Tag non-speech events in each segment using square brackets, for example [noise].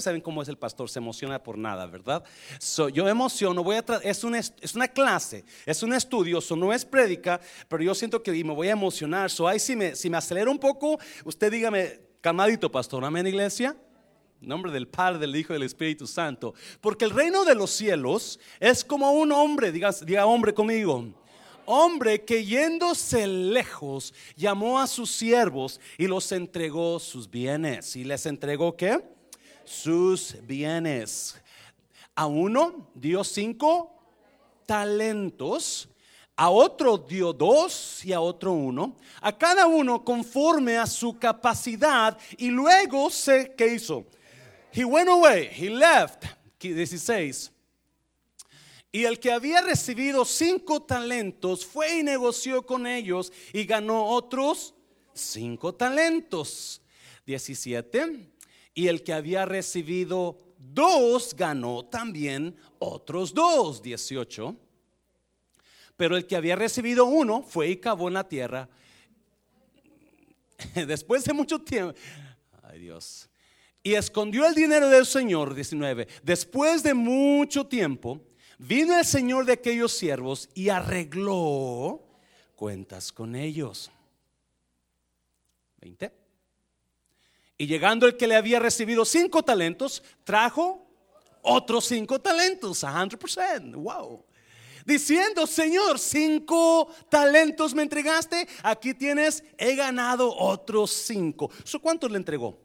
saben cómo es el pastor, se emociona por nada, ¿verdad? So, yo emociono, voy a es, una, es una clase, es un estudio, so, no es prédica, pero yo siento que me voy a emocionar. So, ahí si me, si me acelero un poco, usted dígame, calmadito, pastor, amén, iglesia. Nombre del Padre, del Hijo y del Espíritu Santo. Porque el reino de los cielos es como un hombre, diga, diga hombre conmigo hombre que yéndose lejos llamó a sus siervos y los entregó sus bienes. ¿Y les entregó qué? Sus bienes. A uno dio cinco talentos, a otro dio dos y a otro uno, a cada uno conforme a su capacidad y luego se, ¿qué hizo? He went away, he left, 16. Y el que había recibido cinco talentos fue y negoció con ellos y ganó otros cinco talentos. 17. Y el que había recibido dos ganó también otros dos, 18. Pero el que había recibido uno fue y cavó en la tierra. [laughs] Después de mucho tiempo, ay Dios, y escondió el dinero del Señor, 19. Después de mucho tiempo, vino el Señor de aquellos siervos y arregló cuentas con ellos. 20. Y llegando el que le había recibido cinco talentos, trajo otros cinco talentos, 100%. Wow. Diciendo, Señor, cinco talentos me entregaste, aquí tienes, he ganado otros cinco. ¿Cuántos le entregó?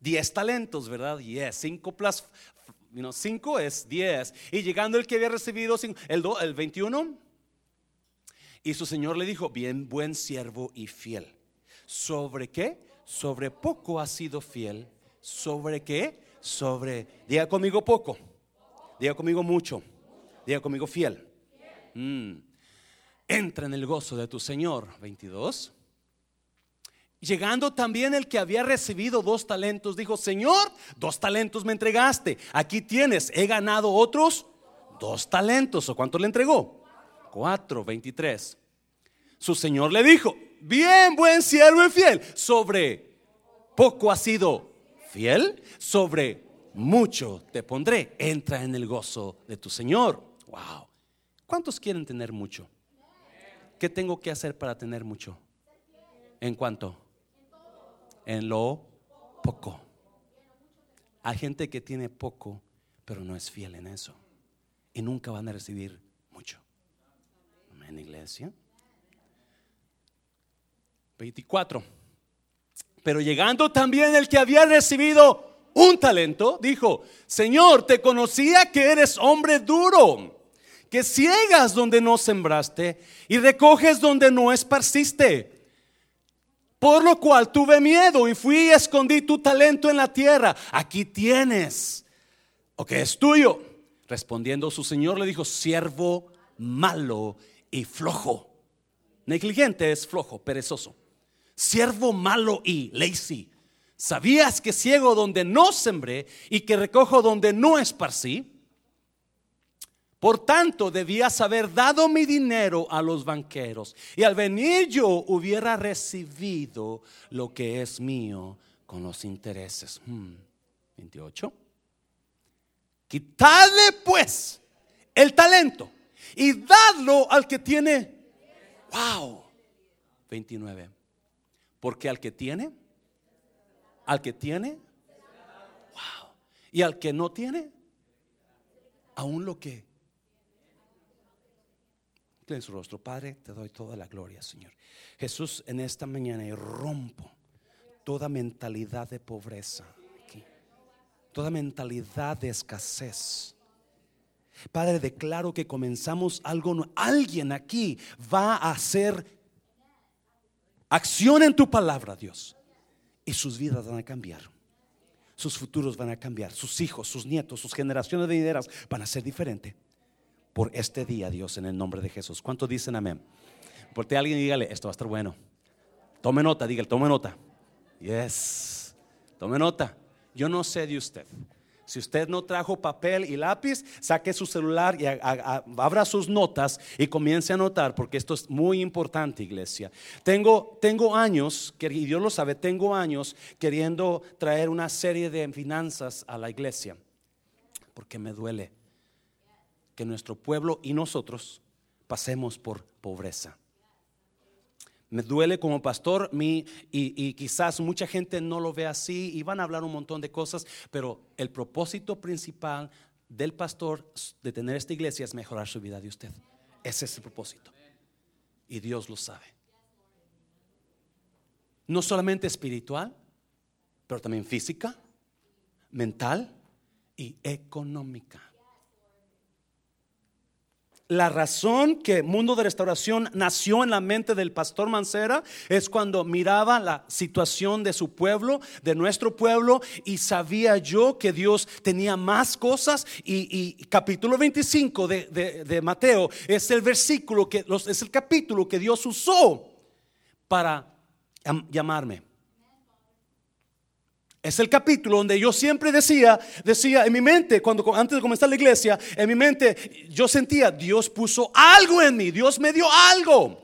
Diez talentos, ¿verdad? Yes, cinco plus, cinco es diez. Y llegando el que había recibido cinco, el, el 21, y su Señor le dijo, bien, buen siervo y fiel. ¿Sobre qué? Sobre poco has sido fiel. ¿Sobre qué? Sobre, diga conmigo poco, diga conmigo mucho, diga conmigo fiel. Mm. Entra en el gozo de tu Señor. 22. Llegando también el que había recibido dos talentos, dijo, Señor, dos talentos me entregaste. Aquí tienes, he ganado otros dos talentos. ¿O cuánto le entregó? Cuatro, 23. Su Señor le dijo, bien, buen siervo y fiel. Sobre poco has sido fiel, sobre mucho te pondré. Entra en el gozo de tu Señor. Wow. ¿Cuántos quieren tener mucho? ¿Qué tengo que hacer para tener mucho? ¿En cuánto? En lo poco. Hay gente que tiene poco, pero no es fiel en eso. Y nunca van a recibir mucho. Amén, iglesia. 24. Pero llegando también el que había recibido un talento, dijo, Señor, te conocía que eres hombre duro, que ciegas donde no sembraste y recoges donde no esparciste. Por lo cual tuve miedo y fui y escondí tu talento en la tierra. Aquí tienes, o que es tuyo. Respondiendo su señor le dijo, siervo malo y flojo. Negligente es flojo, perezoso siervo malo y lazy. ¿Sabías que ciego donde no sembré y que recojo donde no esparcí? Por tanto, debías haber dado mi dinero a los banqueros y al venir yo hubiera recibido lo que es mío con los intereses. 28. Hmm, Quitadle pues el talento y dadlo al que tiene. Wow. 29. Porque al que tiene, al que tiene, wow. Y al que no tiene, aún lo que. En su rostro, Padre, te doy toda la gloria, Señor. Jesús, en esta mañana rompo toda mentalidad de pobreza, toda mentalidad de escasez. Padre, declaro que comenzamos algo, alguien aquí va a ser Acción en tu palabra, Dios. Y sus vidas van a cambiar. Sus futuros van a cambiar. Sus hijos, sus nietos, sus generaciones de venideras van a ser diferentes. Por este día, Dios, en el nombre de Jesús. ¿Cuántos dicen amén? Porque alguien dígale, esto va a estar bueno. Tome nota, dígale, tome nota. Yes. Tome nota. Yo no sé de usted, Si usted no trajo papel y lápiz, saque su celular y abra sus notas y comience a anotar, porque esto es muy importante, iglesia. Tengo, tengo años, y Dios lo sabe, tengo años queriendo traer una serie de finanzas a la iglesia, porque me duele que nuestro pueblo y nosotros pasemos por pobreza. Me duele como pastor, mi, y, quizás mucha gente no lo ve así y van a hablar un montón de cosas, pero el propósito principal del pastor de tener esta iglesia es mejorar su vida de usted. Ese es el propósito. Y Dios lo sabe. No solamente espiritual, pero también física, mental y económica. La razón que Mundo de Restauración nació en la mente del pastor Mancera es cuando miraba la situación de su pueblo, de nuestro pueblo, y sabía yo que Dios tenía más cosas. Y, capítulo 25 de, Mateo es el versículo que es el capítulo que Dios usó para llamarme. Es el capítulo donde yo siempre decía, decía en mi mente, cuando antes de comenzar la iglesia, en mi mente yo sentía, Dios puso algo en mí, Dios me dio algo.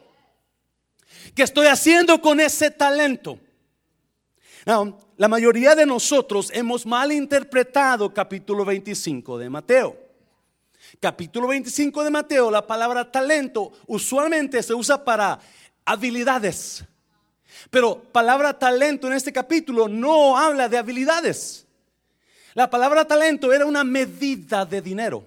¿Qué estoy haciendo con ese talento? la mayoría de nosotros hemos malinterpretado capítulo 25 de Mateo. Capítulo 25 de Mateo, la palabra talento usualmente se usa para habilidades pero palabra talento en este capítulo no habla de habilidades. La palabra talento era una medida de dinero.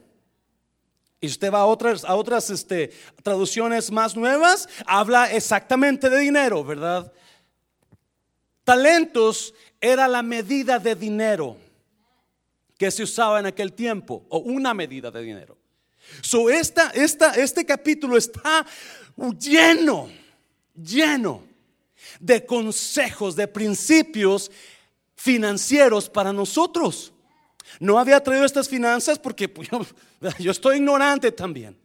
Y usted va a otras, a otras este, traducciones más nuevas, habla exactamente de dinero, ¿verdad? Talentos era la medida de dinero que se usaba en aquel tiempo, o una medida de dinero. So esta, esta, este capítulo está lleno, lleno de consejos, de principios financieros para nosotros. No había traído estas finanzas porque pues, [laughs] yo, estoy ignorante también.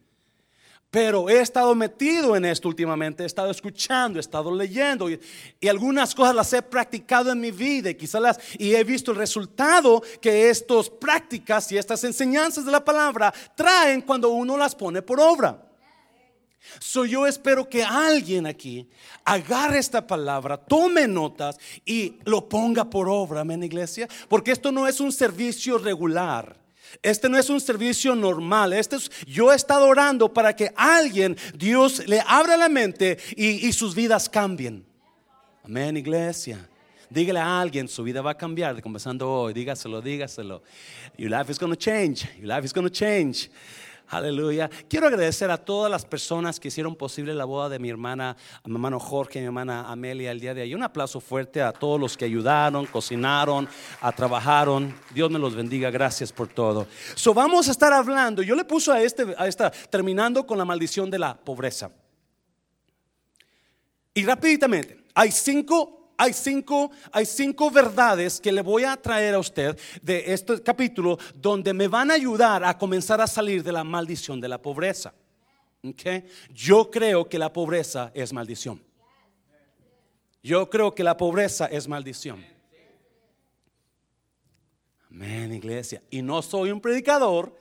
Pero he estado metido en esto últimamente, he estado escuchando, he estado leyendo y, algunas cosas las he practicado en mi vida y quizás las y he visto el resultado que estas prácticas y estas enseñanzas de la palabra traen cuando uno las pone por obra. So yo espero que alguien aquí agarre esta palabra, tome notas y lo ponga por obra, amén, iglesia. Porque esto no es un servicio regular. Este no es un servicio normal. Este es, yo he estado orando para que alguien, Dios le abra la mente y, sus vidas cambien. Amén, iglesia. Dígale a alguien, su vida va a cambiar, comenzando hoy. Dígaselo, dígaselo. Your life is going to change. Your life is going to change. Aleluya. Quiero agradecer a todas las personas que hicieron posible la boda de mi hermana, a mi hermano Jorge y mi hermana Amelia el día de hoy. Un aplauso fuerte a todos los que ayudaron, cocinaron, a trabajaron. Dios me los bendiga. Gracias por todo. So vamos a estar hablando. Yo le puse a este, a esta, terminando con la maldición de la pobreza. Y rápidamente, hay cinco hay cinco, hay cinco verdades que le voy a traer a usted de este capítulo donde me van a ayudar a comenzar a salir de la maldición de la pobreza. Okay? Yo creo que la pobreza es maldición. Yo creo que la pobreza es maldición. Amén, iglesia. Y no soy un predicador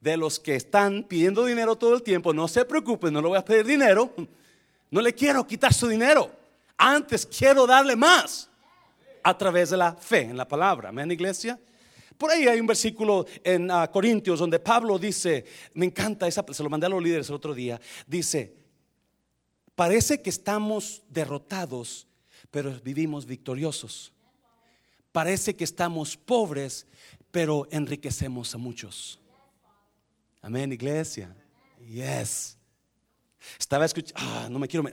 de los que están pidiendo dinero todo el tiempo. No se preocupen, no le voy a pedir dinero. No le quiero quitar su dinero. Antes quiero darle más a través de la fe en la palabra. Amén, iglesia. Por ahí hay un versículo en ah, Corintios donde Pablo dice, me encanta esa, se lo mandé a los líderes el otro día, dice, parece que estamos derrotados, pero vivimos victoriosos. Parece que estamos pobres, pero enriquecemos a muchos. Amén, iglesia. Yes. Estaba escuchando, ah, no me quiero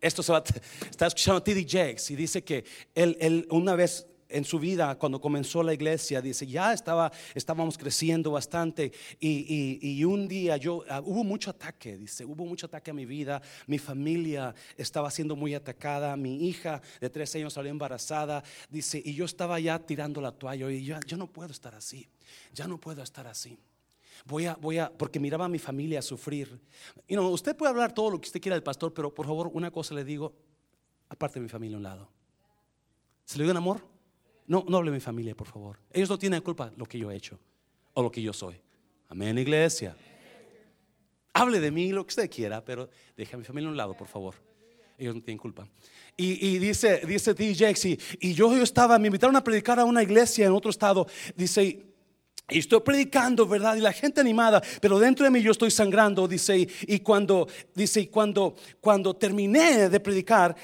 esto se va, está escuchando T.D. Jakes y dice que él, una vez en su vida, cuando comenzó la iglesia, dice, ya estaba, estábamos creciendo bastante y, un día yo, ah, hubo mucho ataque, dice, hubo mucho ataque a mi vida, mi familia estaba siendo muy atacada, mi hija de tres años salió embarazada, dice, y yo estaba ya tirando la toalla y yo, yo no puedo estar así, ya no puedo estar así voy a, voy a, porque miraba a mi familia sufrir. Y no, usted puede hablar todo lo que usted quiera del pastor, pero por favor, una cosa le digo, aparte de mi familia a un lado. ¿Se le dio en amor? No, no hable de mi familia, por favor. Ellos no tienen culpa lo que yo he hecho o lo que yo soy. Amén, iglesia. Hable de mí lo que usted quiera, pero deje a mi familia a un lado, por favor. Ellos no tienen culpa. Y, dice, dice DJ, y, y yo, yo estaba, me invitaron a predicar a una iglesia en otro estado. Dice, y estoy predicando, ¿verdad? Y la gente animada, pero dentro de mí yo estoy sangrando, dice. Y, cuando, dice, y cuando, cuando terminé de predicar,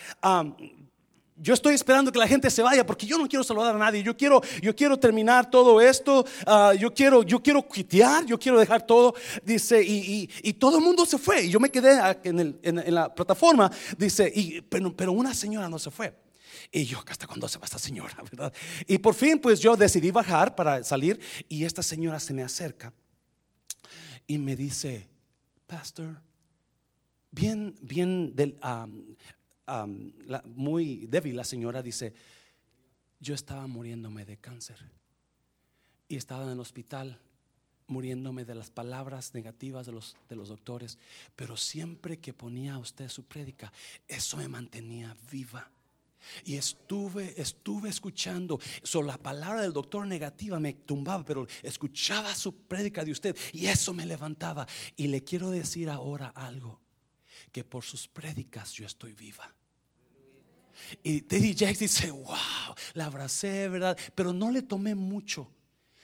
yo estoy esperando que la gente se vaya porque yo no quiero saludar a nadie. Yo quiero, yo quiero terminar todo esto. Ah, yo quiero, yo quiero quitear. Yo quiero dejar todo. Dice y, y, todo el mundo se fue. Y yo me quedé en, el, en, la plataforma. Dice y pero, pero una señora no se fue. Y yo, ¿hasta cuándo se va esta señora? [laughs] ¿verdad? Y por fin, pues yo decidí bajar para salir. Y esta señora se me acerca y me dice, Pastor, bien, bien del, muy débil, la señora dice, yo estaba muriéndome de cáncer y estaba en el hospital muriéndome de las palabras negativas de los, de los doctores, pero siempre que ponía a usted su prédica, eso me mantenía viva. Y estuve, estuve escuchando, solo la palabra del doctor negativa me tumbaba, pero escuchaba su prédica de usted y eso me levantaba. Y le quiero decir ahora algo, que por sus prédicas yo estoy viva. Y Teddy Jakes dice, wow, la abracé, ¿verdad? Pero no le tomé mucho.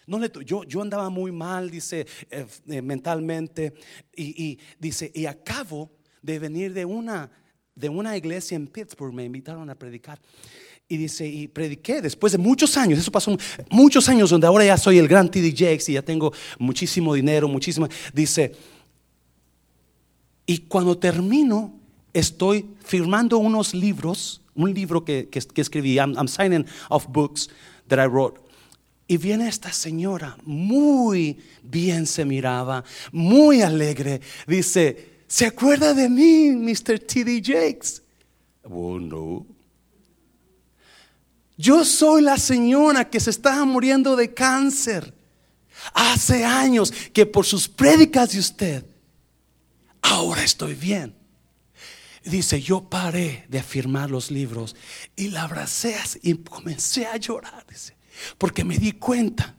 No le yo, yo andaba muy mal, dice, eh, eh, mentalmente. Y, dice, y acabo de venir de una, de una iglesia en Pittsburgh, me invitaron a predicar. Y dice, y prediqué después de muchos años, eso pasó muchos años, donde ahora ya soy el gran T.D. Jakes y ya tengo muchísimo dinero, muchísimo. Dice, y cuando termino, estoy firmando unos libros un libro que, escribí, I'm, signing of books that I wrote. Y viene esta señora, muy bien se miraba, muy alegre. Dice, ¿se acuerda de mí, Mr. T.D. Jakes? Oh, no. Yo soy la señora que se estaba muriendo de cáncer. Hace años que por sus prédicas de usted, ahora estoy bien. Dice, yo paré de afirmar los libros y la abracé y comencé a llorar, dice, porque me di cuenta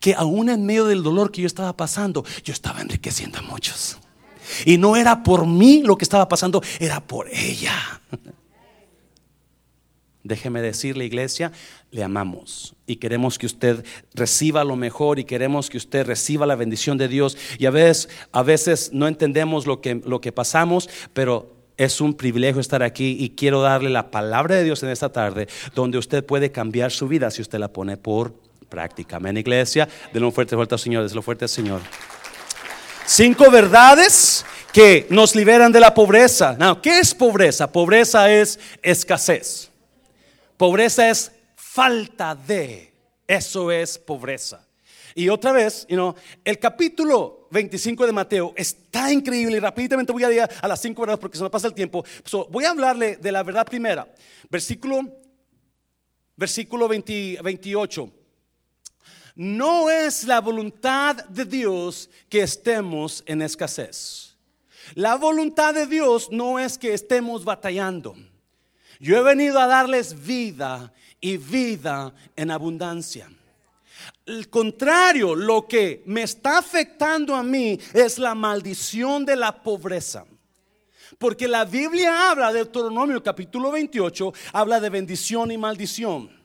que aún en medio del dolor que yo estaba pasando, yo estaba enriqueciendo a muchos. Y no era por mí lo que estaba pasando, era por ella. Déjeme decirle, iglesia, le amamos y queremos que usted reciba lo mejor y queremos que usted reciba la bendición de Dios. Y a veces, a veces no entendemos lo que, lo que pasamos, pero es un privilegio estar aquí y quiero darle la palabra de Dios en esta tarde, donde usted puede cambiar su vida si usted la pone por práctica. Amén, iglesia. Denle un fuerte vuelta al Señor, desde fuerte al Señor. Cinco verdades que nos liberan de la pobreza. ¿qué es pobreza? Pobreza es escasez. Pobreza es falta de. Eso es pobreza. Y otra vez, you el capítulo 25 de Mateo está increíble y rápidamente voy a ir a las cinco verdades porque se me pasa el tiempo. voy a hablarle de la verdad primera. Versículo, versículo 28. No es la voluntad de Dios que estemos en escasez. La voluntad de Dios no es que estemos batallando. Yo he venido a darles vida y vida en abundancia. El contrario, lo que me está afectando a mí es la maldición de la pobreza. Porque la Biblia habla, de Deuteronomio capítulo 28, habla de bendición y maldición.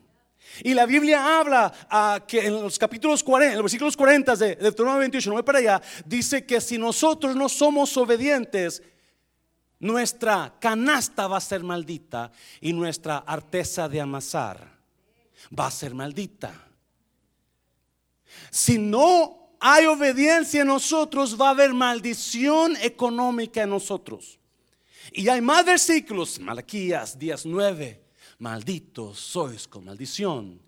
Y la Biblia habla que en los capítulos 40, en los versículos 40 de Deuteronomio 28, no voy para allá, dice que si nosotros no somos obedientes, nuestra canasta va a ser maldita y nuestra arteza de amasar va a ser maldita. Si no hay obediencia en nosotros, va a haber maldición económica en nosotros. Y hay más versículos, Malaquías 19, malditos sois con maldición.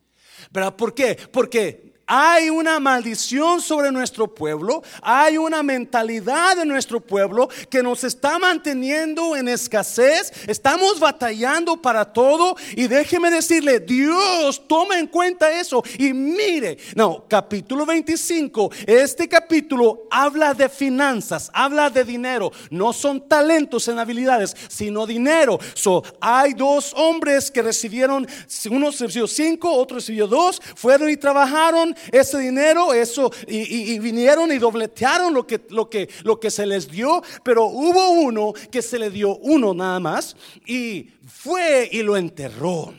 ¿Pero por qué? Porque hay una maldición sobre nuestro pueblo, hay una mentalidad de nuestro pueblo que nos está manteniendo en escasez, estamos batallando para todo y déjeme decirle, Dios toma en cuenta eso y mire, no, capítulo 25, este capítulo habla de finanzas, habla de dinero, no son talentos en habilidades, sino dinero. So, hay dos hombres que recibieron, uno recibió cinco, otro recibió dos, fueron y trabajaron ese dinero, eso, y, vinieron y dobletearon lo que, lo, que, lo que se les dio, pero hubo uno que se le dio uno nada más y fue y lo enterró.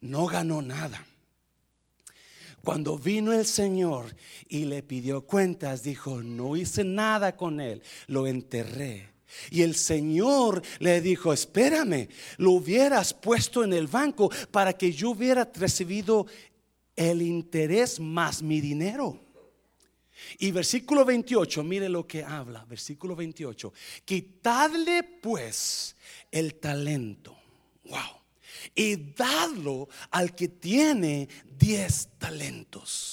No ganó nada. Cuando vino el Señor y le pidió cuentas, dijo, no hice nada con él, lo enterré. Y el Señor le dijo, espérame, lo hubieras puesto en el banco para que yo hubiera recibido el interés más mi dinero. Y versículo 28, mire lo que habla, versículo 28, quitadle pues el talento, wow, y dadlo al que tiene diez talentos.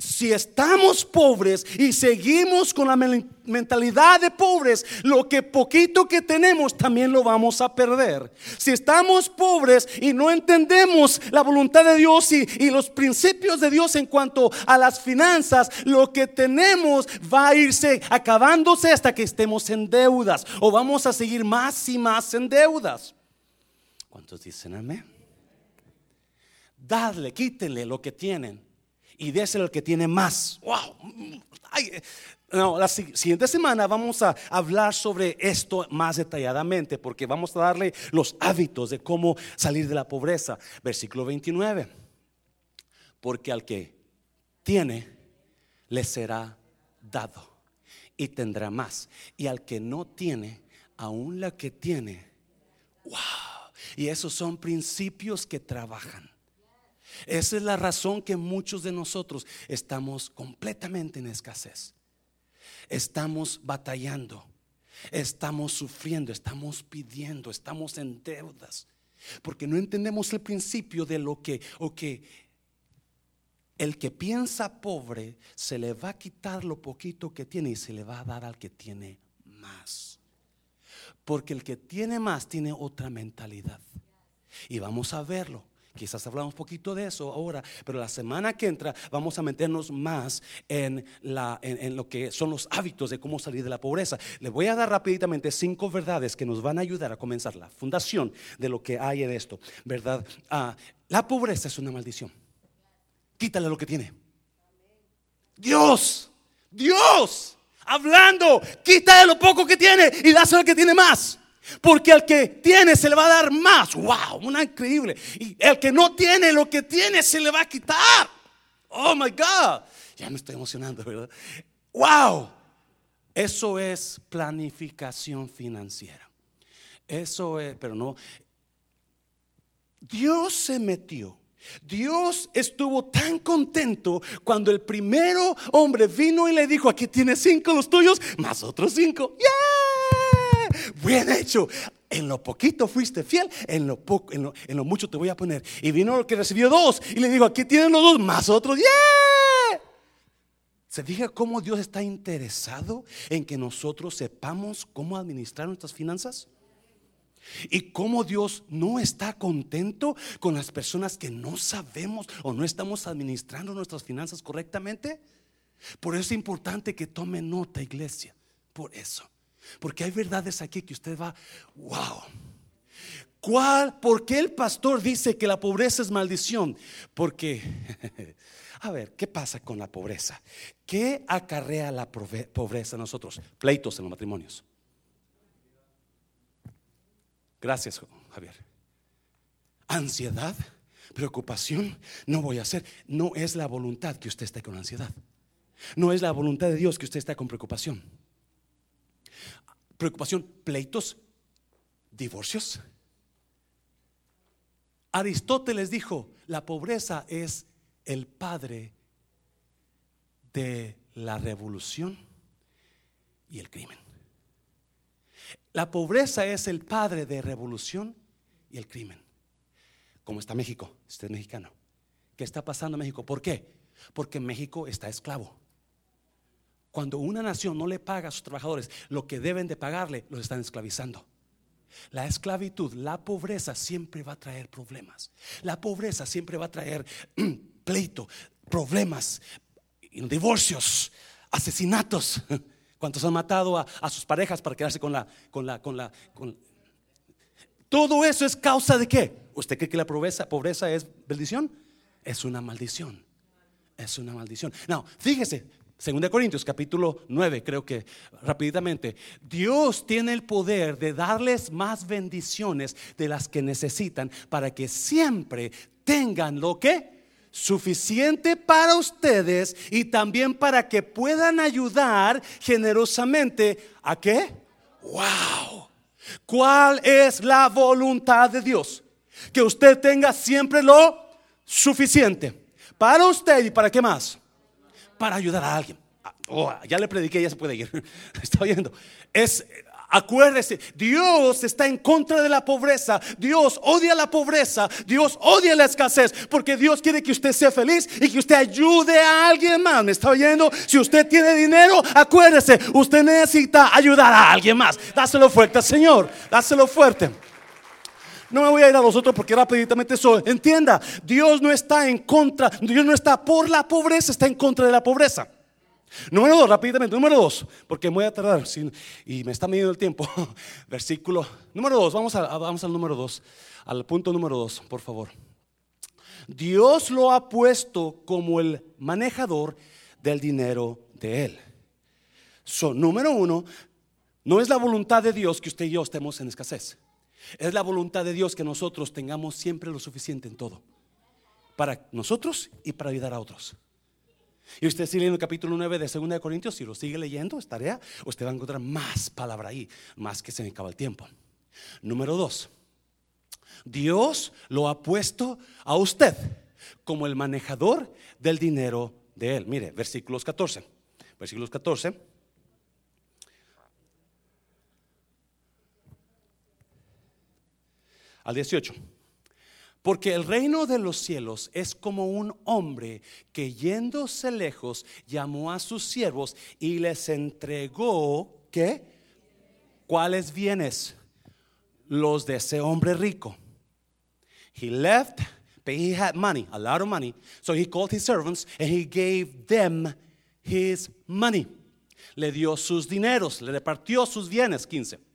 Si estamos pobres y seguimos con la mentalidad de pobres, lo que poquito que tenemos también lo vamos a perder. Si estamos pobres y no entendemos la voluntad de Dios y, los principios de Dios en cuanto a las finanzas, lo que tenemos va a irse acabándose hasta que estemos en deudas o vamos a seguir más y más en deudas. ¿Cuántos dicen amén? Dadle, quítenle lo que tienen y déselo al que tiene más. ¡Wow! no, la siguiente semana vamos a hablar sobre esto más detalladamente porque vamos a darle los hábitos de cómo salir de la pobreza. Versículo 29. Porque al que tiene, le será dado y tendrá más. Y al que no tiene, aún la que tiene, wow. Y esos son principios que trabajan. Esa es la razón que muchos de nosotros estamos completamente en escasez. Estamos batallando, estamos sufriendo, estamos pidiendo, estamos en deudas. Porque no entendemos el principio de lo que, o que el que piensa pobre se le va a quitar lo poquito que tiene y se le va a dar al que tiene más. Porque el que tiene más tiene otra mentalidad. Y vamos a verlo. Quizás hablamos un poquito de eso ahora, pero la semana que entra vamos a meternos más en, la, en, lo que son los hábitos de cómo salir de la pobreza. Le voy a dar rápidamente cinco verdades que nos van a ayudar a comenzar la fundación de lo que hay en esto. ¿Verdad? Ah, la pobreza es una maldición. Quítale lo que tiene. Dios, Dios, hablando, quítale lo poco que tiene y dáselo al que tiene más. Porque al que tiene se le va a dar más. Wow, una increíble. Y el que no tiene lo que tiene se le va a quitar. Oh my God. Ya me estoy emocionando, ¿verdad? Wow. Eso es planificación financiera. Eso es, pero no. Dios se metió. Dios estuvo tan contento cuando el primero hombre vino y le dijo, aquí tienes cinco los tuyos, más otros cinco. ¡Yeah! Bien hecho. En lo poquito fuiste fiel, en lo, mucho te voy a poner. Y vino el que recibió dos y le dijo, aquí tienen los dos, más otros. ¡Yeah! ¿Se fija cómo Dios está interesado en que nosotros sepamos cómo administrar nuestras finanzas? Y cómo Dios no está contento con las personas que no sabemos o no estamos administrando nuestras finanzas correctamente. Por eso es importante que tome nota, iglesia. Por eso. Porque hay verdades aquí que usted va, wow. ¿Cuál? ¿Por qué el pastor dice que la pobreza es maldición? Porque, [laughs] a ver, ¿qué pasa con la pobreza? ¿Qué acarrea la pobreza a nosotros? Pleitos en los matrimonios. Gracias, Javier. Ansiedad, preocupación, no voy a hacer. No es la voluntad que usted esté con ansiedad. No es la voluntad de Dios que usted esté con preocupación preocupación, pleitos, divorcios. Aristóteles dijo, la pobreza es el padre de la revolución y el crimen. La pobreza es el padre de revolución y el crimen. Como está México, usted es mexicano. ¿Qué está pasando en México? ¿Por qué? Porque México está esclavo. Cuando una nación no le paga a sus trabajadores lo que deben de pagarle, los están esclavizando. La esclavitud, la pobreza siempre va a traer problemas. La pobreza siempre va a traer [clears throat] pleito, problemas, divorcios, asesinatos. [laughs] ¿Cuántos han matado a, sus parejas para quedarse con la, con la, con la, con... Todo eso es causa de qué? ¿Usted cree que la pobreza, pobreza es bendición? Es una maldición. Es una maldición. No, fíjese, 2 Corintios capítulo 9, creo que rapidamente. Dios tiene el poder de darles más bendiciones de las que necesitan para que siempre tengan lo que suficiente para ustedes y también para que puedan ayudar generosamente a qué? Wow. ¿Cuál es la voluntad de Dios? Que usted tenga siempre lo suficiente para usted y para qué más? Para ayudar a alguien. Ah, oh, ya le prediqué, ya se puede ir. [laughs] Está oyendo. Es, acuérdese, Dios está en contra de la pobreza. Dios odia la pobreza. Dios odia la escasez. Porque Dios quiere que usted sea feliz y que usted ayude a alguien más. ¿Me está oyendo? Si usted tiene dinero, acuérdese, usted necesita ayudar a alguien más. Dáselo fuerte, Señor. Dáselo fuerte. No me voy a ir a los otros porque rapidamente eso. Entienda, Dios no está en contra, Dios no está por la pobreza, está en contra de la pobreza. Número dos, rápidamente, número dos, porque me voy a tardar y me está midiendo el tiempo. [laughs] Versículo número dos, vamos, a, vamos al número dos, al punto número dos, por favor. Dios lo ha puesto como el manejador del dinero de Él. So, número uno, no es la voluntad de Dios que usted y yo estemos en escasez. Es la voluntad de Dios que nosotros tengamos siempre lo suficiente en todo. Para nosotros y para ayudar a otros. Y usted sigue leyendo el capítulo 9 de 2 de Corintios, si lo sigue leyendo, es tarea, usted va a encontrar más palabra ahí, más que se me acaba el tiempo. Número 2. Dios lo ha puesto a usted como el manejador del dinero de él. Mire, versículos 14. Versículos 14. Al 18. Porque el reino de los cielos es como un hombre que yéndose lejos llamó a sus siervos y les entregó, ¿qué? ¿Cuáles bienes? Los de ese hombre rico. He left, but he had money, a lot of money. So he called his servants and he gave them his money. Le dio sus dineros, le repartió sus bienes, 15.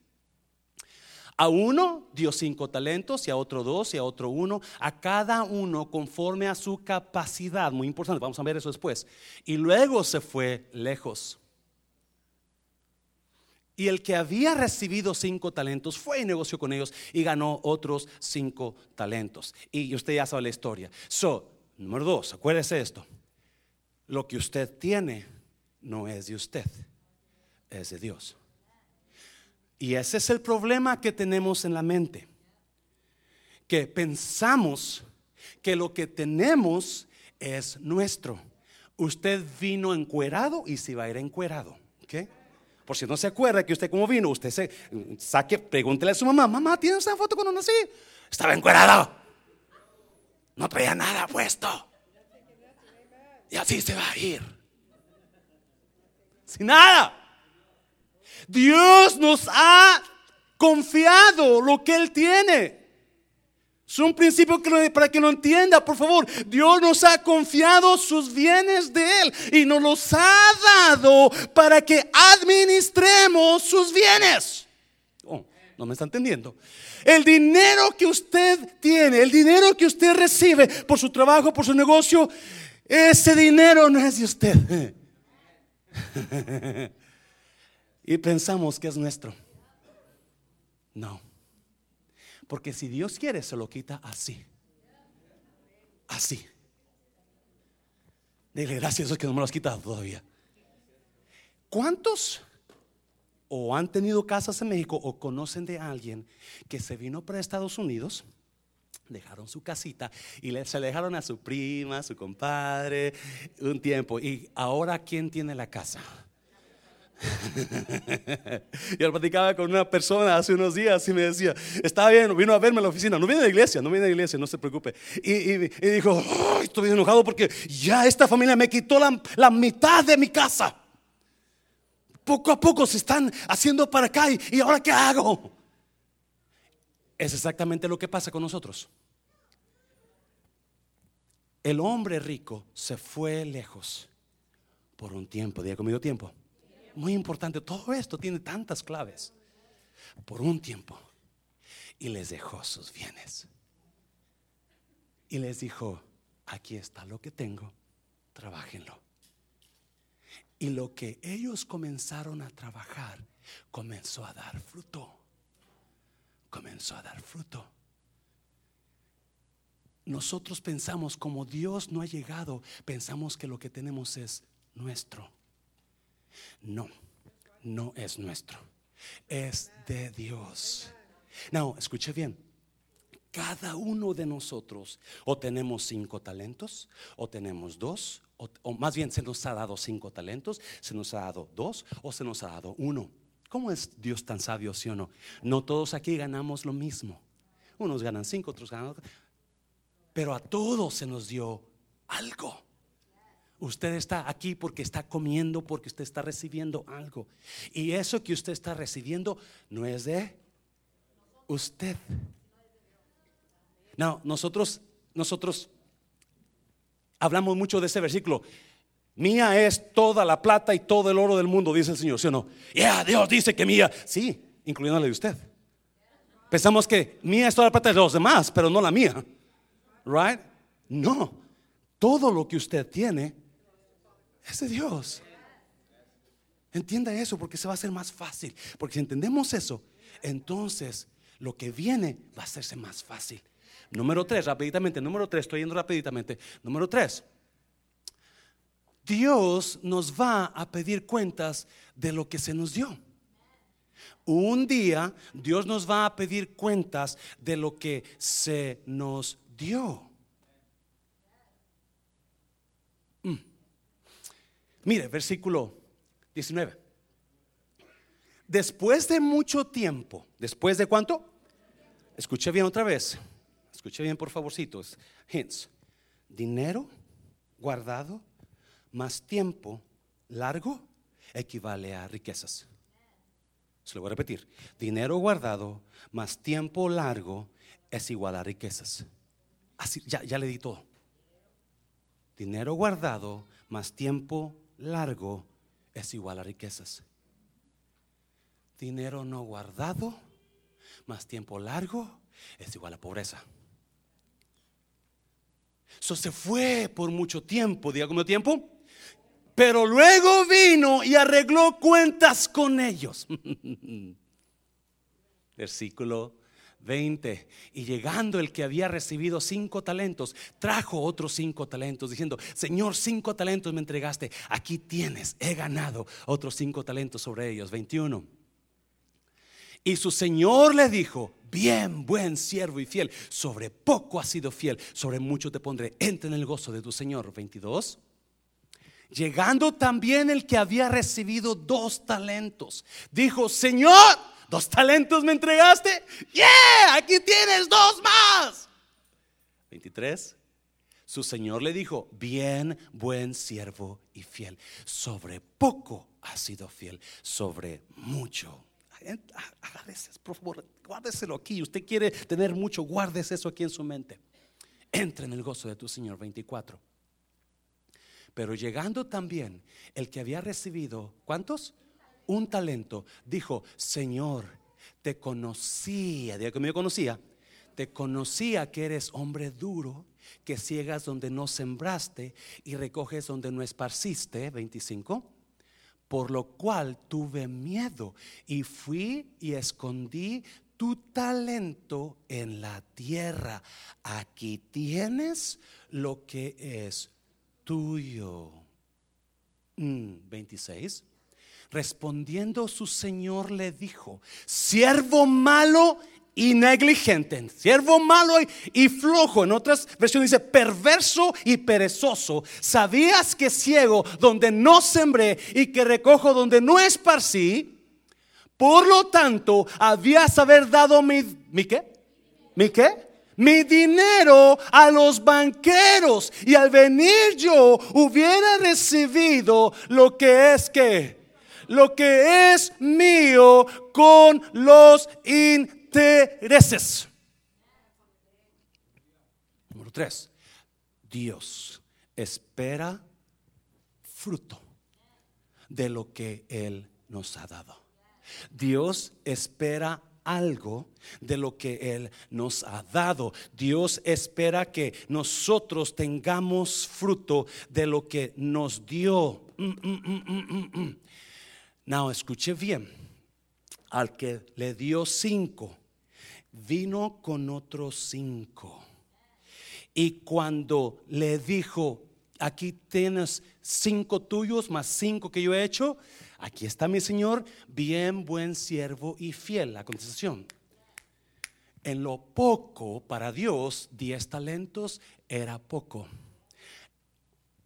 A uno dio cinco talentos y a otro dos y a otro uno, a cada uno conforme a su capacidad. Muy importante, vamos a ver eso después. Y luego se fue lejos. Y el que había recibido cinco talentos fue y negoció con ellos y ganó otros cinco talentos. Y usted ya sabe la historia. So, número dos, acuérdese esto. Lo que usted tiene no es de usted, es de Dios. Y ese es el problema que tenemos en la mente. Que pensamos que lo que tenemos es nuestro. Usted vino encuerado y se va a ir encuerado. ¿ok? Por si no se acuerda que usted como vino, usted se saque, pregúntele a su mamá, mamá, ¿tienes esa foto cuando nací? Estaba encuerado. No traía nada puesto. Y así se va a ir. Sin nada. Dios nos ha confiado lo que Él tiene. Es un principio para que lo entienda, por favor. Dios nos ha confiado sus bienes de Él y nos los ha dado para que administremos sus bienes. Oh, no me está entendiendo. El dinero que usted tiene, el dinero que usted recibe por su trabajo, por su negocio, ese dinero no es de usted. [laughs] y pensamos que es nuestro. No. Porque si Dios quiere, se lo quita así. Así. Dile gracias a Dios que no me lo has quitado todavía. ¿Cuántos o han tenido casas en México o conocen de alguien que se vino para Estados Unidos? Dejaron su casita y se le dejaron a su prima, a su compadre, un tiempo. Y ahora, ¿quién tiene la casa? [laughs] Yo platicaba con una persona hace unos días y me decía, está bien, vino a verme a la oficina, no viene de la iglesia, no viene de la iglesia, no se preocupe. Y, dijo, estoy bien enojado porque ya esta familia me quitó la, la, mitad de mi casa. Poco a poco se están haciendo para acá y, y ahora qué hago. Es exactamente lo que pasa con nosotros. El hombre rico se fue lejos por un tiempo, diga conmigo tiempo muy importante, todo esto tiene tantas claves. Por un tiempo. Y les dejó sus bienes. Y les dijo, aquí está lo que tengo, trabajenlo. Y lo que ellos comenzaron a trabajar comenzó a dar fruto. Comenzó a dar fruto. Nosotros pensamos, como Dios no ha llegado, pensamos que lo que tenemos es nuestro. No, no es nuestro. Es de Dios. No, escuche bien. Cada uno de nosotros o tenemos cinco talentos o tenemos dos, o, más bien se nos ha dado cinco talentos, se nos ha dado dos o se nos ha dado uno. ¿Cómo es Dios tan sabio, sí o no? No todos aquí ganamos lo mismo. Unos ganan cinco, otros ganan... Pero a todos se nos dio algo. Usted está aquí porque está comiendo, porque usted está recibiendo algo. Y eso que usted está recibiendo no es de usted. No, nosotros, nosotros hablamos mucho de ese versículo. Mía es toda la plata y todo el oro del mundo, dice el Señor, ¿sí o no? Ya, Dios dice que mía. Sí, incluyéndole de usted. Pensamos que mía es toda la plata de los demás, pero no la mía. Right? No. Todo lo que usted tiene es Dios. Entienda eso porque se va a hacer más fácil. Porque si entendemos eso, entonces lo que viene va a hacerse más fácil. Número tres, rapiditamente, número tres, estoy yendo rapiditamente. Número tres, Dios nos va a pedir cuentas de lo que se nos dio. Un día Dios nos va a pedir cuentas de lo que se nos dio. Mire, versículo 19. Después de mucho tiempo, ¿después de cuánto? Escuche bien otra vez. Escuche bien, por favorcitos. Hints. Dinero guardado más tiempo largo equivale a riquezas. Se lo voy a repetir. Dinero guardado más tiempo largo es igual a riquezas. Así, ya, ya le di todo. Dinero guardado más tiempo largo es igual a riquezas. Dinero no guardado más tiempo largo es igual a pobreza. Eso se fue por mucho tiempo, diga como tiempo, pero luego vino y arregló cuentas con ellos. [laughs] Versículo 20. Y llegando el que había recibido cinco talentos, trajo otros cinco talentos, diciendo, Señor, cinco talentos me entregaste, aquí tienes, he ganado otros cinco talentos sobre ellos. 21. Y su Señor le dijo, bien, buen siervo y fiel, sobre poco has sido fiel, sobre mucho te pondré, entra en el gozo de tu Señor. 22. Llegando también el que había recibido dos talentos, dijo, Señor, ¿Dos talentos me entregaste? ¡Yeah! Aquí tienes dos más. 23. Su señor le dijo, bien, buen siervo y fiel. Sobre poco has sido fiel, sobre mucho. Agárrese, por favor, guárdeselo aquí. Usted quiere tener mucho, guárdese eso aquí en su mente. Entra en el gozo de tu Señor. 24. Pero llegando también el que había recibido, ¿cuántos? Un talento, dijo, Señor, te conocía, diga que me conocía, te conocía que eres hombre duro, que ciegas donde no sembraste y recoges donde no esparciste, 25, por lo cual tuve miedo y fui y escondí tu talento en la tierra. Aquí tienes lo que es tuyo. 26. Respondiendo su señor le dijo, siervo malo y negligente, siervo malo y, flojo. En otras versiones dice perverso y perezoso. Sabías que ciego donde no sembré y que recojo donde no esparcí. Por lo tanto, habías haber dado mi, mi qué? ¿Mi qué? Mi dinero a los banqueros y al venir yo hubiera recibido lo que es que lo que es mío con los intereses. Número tres, Dios espera fruto de lo que Él nos ha dado. Dios espera algo de lo que Él nos ha dado. Dios espera que nosotros tengamos fruto de lo que nos dio. Mm, mm, mm, Now, escuche bien. Al que le dio cinco, vino con otros cinco. Y cuando le dijo, aquí tienes cinco tuyos más cinco que yo he hecho, aquí está mi Señor, bien buen siervo y fiel. La contestación. En lo poco para Dios, diez talentos era poco.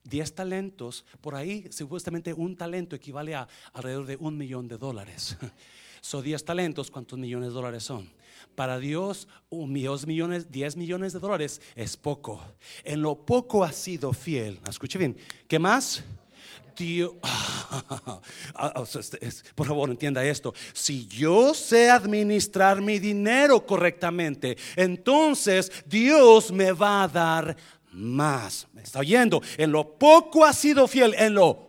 Diez talentos, por ahí supuestamente un talento equivale a alrededor de un millón de dólares. [laughs] Son diez talentos, ¿cuántos millones de dólares son? Para Dios, un, millones, diez millones de dólares es poco. En lo poco ha sido fiel. Escuche bien. ¿Qué más? Dios, [laughs] por favor entienda esto, si yo sé administrar mi dinero correctamente, entonces Dios me va a dar más. ¿Me está oyendo? En lo poco has sido fiel, en lo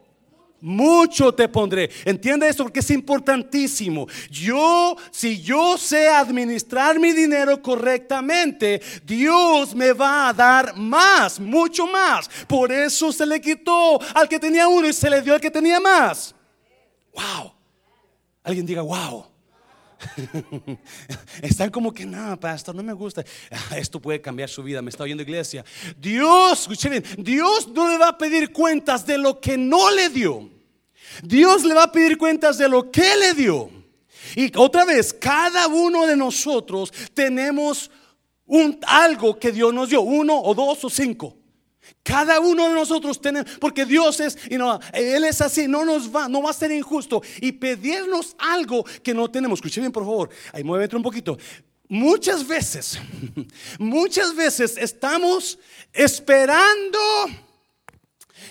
mucho te pondré. Entiende esto porque es importantísimo. Yo, si yo sé administrar mi dinero correctamente, Dios me va a dar más, mucho más. Por eso se le quitó al que tenía uno y se le dio al que tenía más. Wow. Alguien diga, wow. [laughs] Están como que, no, pastor, no me gusta. [laughs] Esto puede cambiar su vida. Me está oyendo iglesia. Dios, escuchen bien, Dios no le va a pedir cuentas de lo que no le dio. Dios le va a pedir cuentas de lo que le dio. Y otra vez, cada uno de nosotros tenemos un, algo que Dios nos dio, uno o dos o cinco. Cada uno de nosotros tenemos, porque Dios es, y no, Él es así, no nos va, no va a ser injusto y pedirnos algo que no tenemos. Escuchen bien, por favor. Ahí muévete un poquito. Muchas veces, [laughs] muchas veces estamos esperando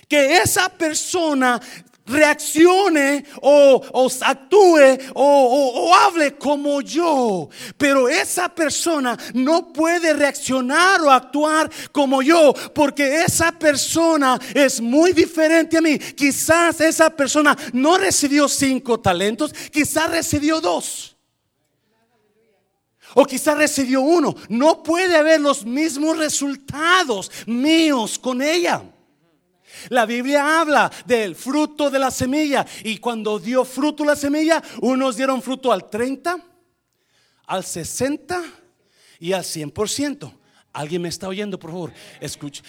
que esa persona reaccione o, actúe o, hable como yo. Pero esa persona no puede reaccionar o actuar como yo porque esa persona es muy diferente a mí. Quizás esa persona no recibió cinco talentos, quizás recibió dos. O quizás recibió uno. No puede haber los mismos resultados míos con ella. La Biblia habla del fruto de la semilla y cuando dio fruto la semilla, unos dieron fruto al 30, al 60 y al 100%. ¿Alguien me está oyendo, por favor? Escuche.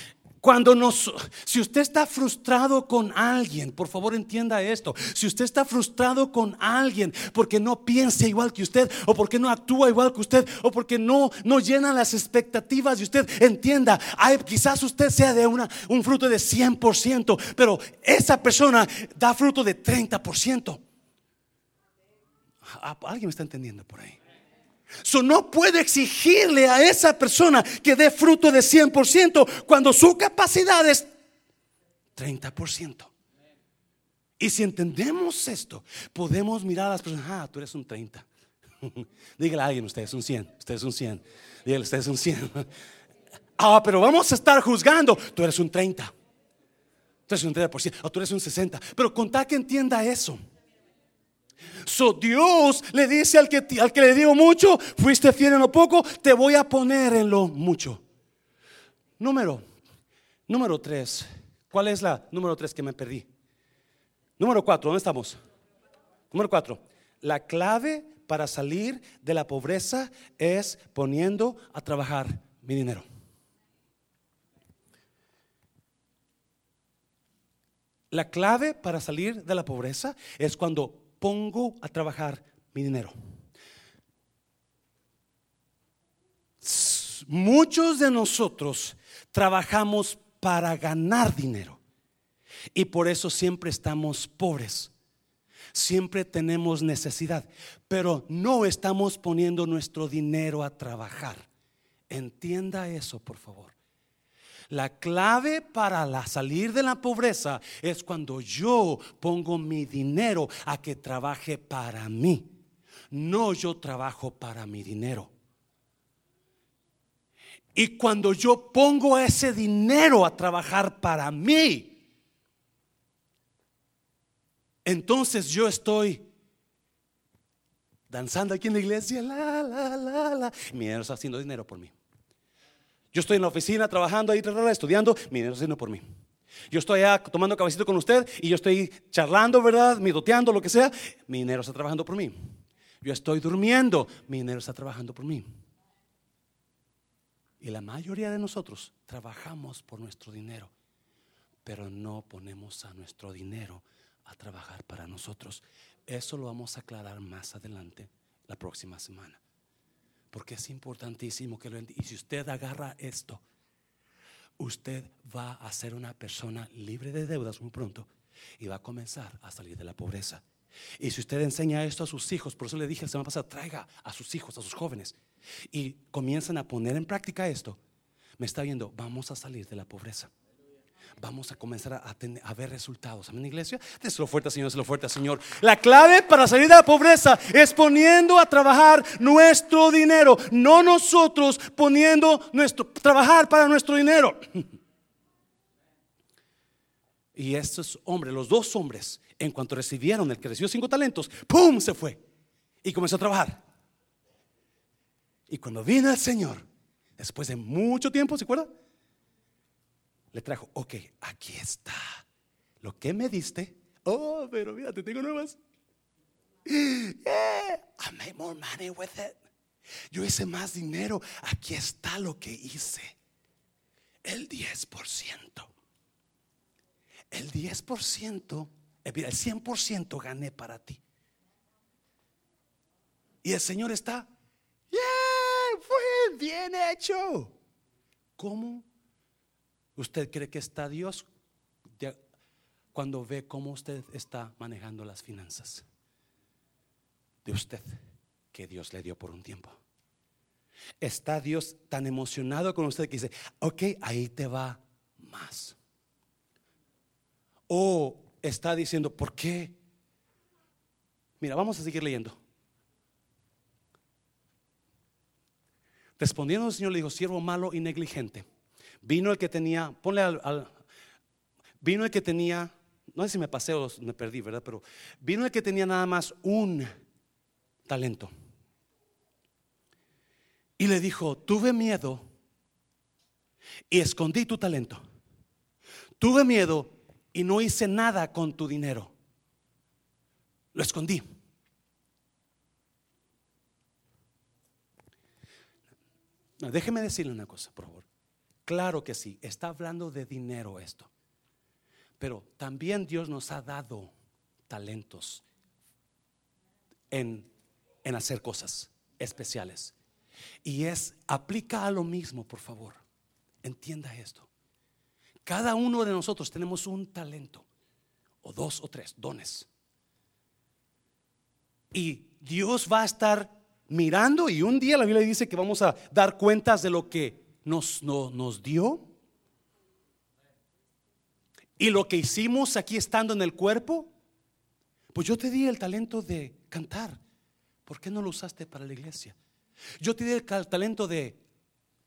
Cuando nos, si usted está frustrado con alguien, por favor entienda esto. Si usted está frustrado con alguien porque no piensa igual que usted, o porque no actúa igual que usted, o porque no, no llena las expectativas de usted, entienda, quizás usted sea de una, un fruto de 100%, pero esa persona da fruto de 30%. Ah, ¿Alguien me está entendiendo por ahí? So, no puede exigirle a esa persona que dé fruto de 100% cuando su capacidad es 30%. Y si entendemos esto, podemos mirar a las personas, ah, tú eres un 30. [laughs] Dígale a alguien, usted es un 100, usted es un 100. Dígale, usted es un 100. [laughs] Ah, pero vamos a estar juzgando, tú eres un 30. Tú eres un 30%, o tú eres un 60. Pero contar que entienda eso. So Dios le dice al que, al que le dio mucho, fuiste fiel en lo poco, te voy a poner en lo mucho. Número, número tres. ¿Cuál es la número tres que me perdí? Número cuatro, ¿dónde estamos? Número cuatro. La clave para salir de la pobreza es poniendo a trabajar mi dinero. La clave para salir de la pobreza es cuando pongo a trabajar mi dinero. muchos de nosotros trabajamos para ganar dinero y por eso siempre estamos pobres. Siempre tenemos necesidad, pero no estamos poniendo nuestro dinero a trabajar. Entienda eso, por favor. La clave para la salir de la pobreza es cuando yo pongo mi dinero a que trabaje para mí. No yo trabajo para mi dinero. Y cuando yo pongo ese dinero a trabajar para mí, entonces yo estoy danzando aquí en la iglesia, la, la, la, la. Mi dinero está haciendo dinero por mí. Yo estoy en la oficina trabajando ahí, estudiando, mi dinero haciendo por mí. Yo estoy allá tomando cabecito con usted y yo estoy charlando, ¿verdad? Midoteando, lo que sea. Mi dinero está trabajando por mí. Yo estoy durmiendo, mi dinero está trabajando por mí. Y la mayoría de nosotros trabajamos por nuestro dinero, pero no ponemos a nuestro dinero a trabajar para nosotros. Eso lo vamos a aclarar más adelante, la próxima semana. Porque es importantísimo que lo entienda. Y si usted agarra esto, usted va a ser una persona libre de deudas muy pronto y va a comenzar a salir de la pobreza. Y si usted enseña esto a sus hijos, por eso le dije la semana pasada, traiga a sus hijos, a sus jóvenes, y comienzan a poner en práctica esto, me está viendo, vamos a salir de la pobreza vamos a comenzar a, ver resultados. Amén, iglesia. Déselo fuerte, Señor, déselo fuerte, Señor. La clave para salir de la pobreza es poniendo a trabajar nuestro dinero, no nosotros poniendo nuestro trabajar para nuestro dinero. [laughs] Y estos hombres, los dos hombres, en cuanto recibieron el que recibió cinco talentos, ¡pum! se fue y comenzó a trabajar. Y cuando vino el Señor, después de mucho tiempo, ¿se acuerda? Le trajo, ok, aquí está. Lo que me diste, oh, pero mira, te tengo nuevas. I made more money with it. Yo hice más dinero. Aquí está lo que hice. El 10%. El 10%, el 100% gané para ti. Y el Señor está, yeah, fue bien hecho. ¿Cómo ¿Usted cree que está Dios cuando ve cómo usted está manejando las finanzas de usted que Dios le dio por un tiempo? Está Dios tan emocionado con usted que dice, ok, ahí te va más. O está diciendo, ¿por qué? Mira, vamos a seguir leyendo. Respondiendo el Señor le dijo, siervo malo y negligente. Vino el que tenía, ponle al, vino el que tenía, no sé si me pasé o me perdí, ¿verdad? Pero vino el que tenía nada más un talento. Y le dijo, tuve miedo y escondí tu talento. Tuve miedo y no hice nada con tu dinero. Lo escondí. déjeme decirle una cosa, por favor. Claro que sí, está hablando de dinero esto. Pero también Dios nos ha dado talentos en, en hacer cosas especiales. Y es, aplica a lo mismo, por favor. Entienda esto. Cada uno de nosotros tenemos un talento, o dos o tres dones. Y Dios va a estar mirando y un día la Biblia dice que vamos a dar cuentas de lo que nos, nos dio. Y lo que hicimos aquí estando en el cuerpo, pues yo te di el talento de cantar. ¿Por qué no lo usaste para la iglesia? Yo te di el talento de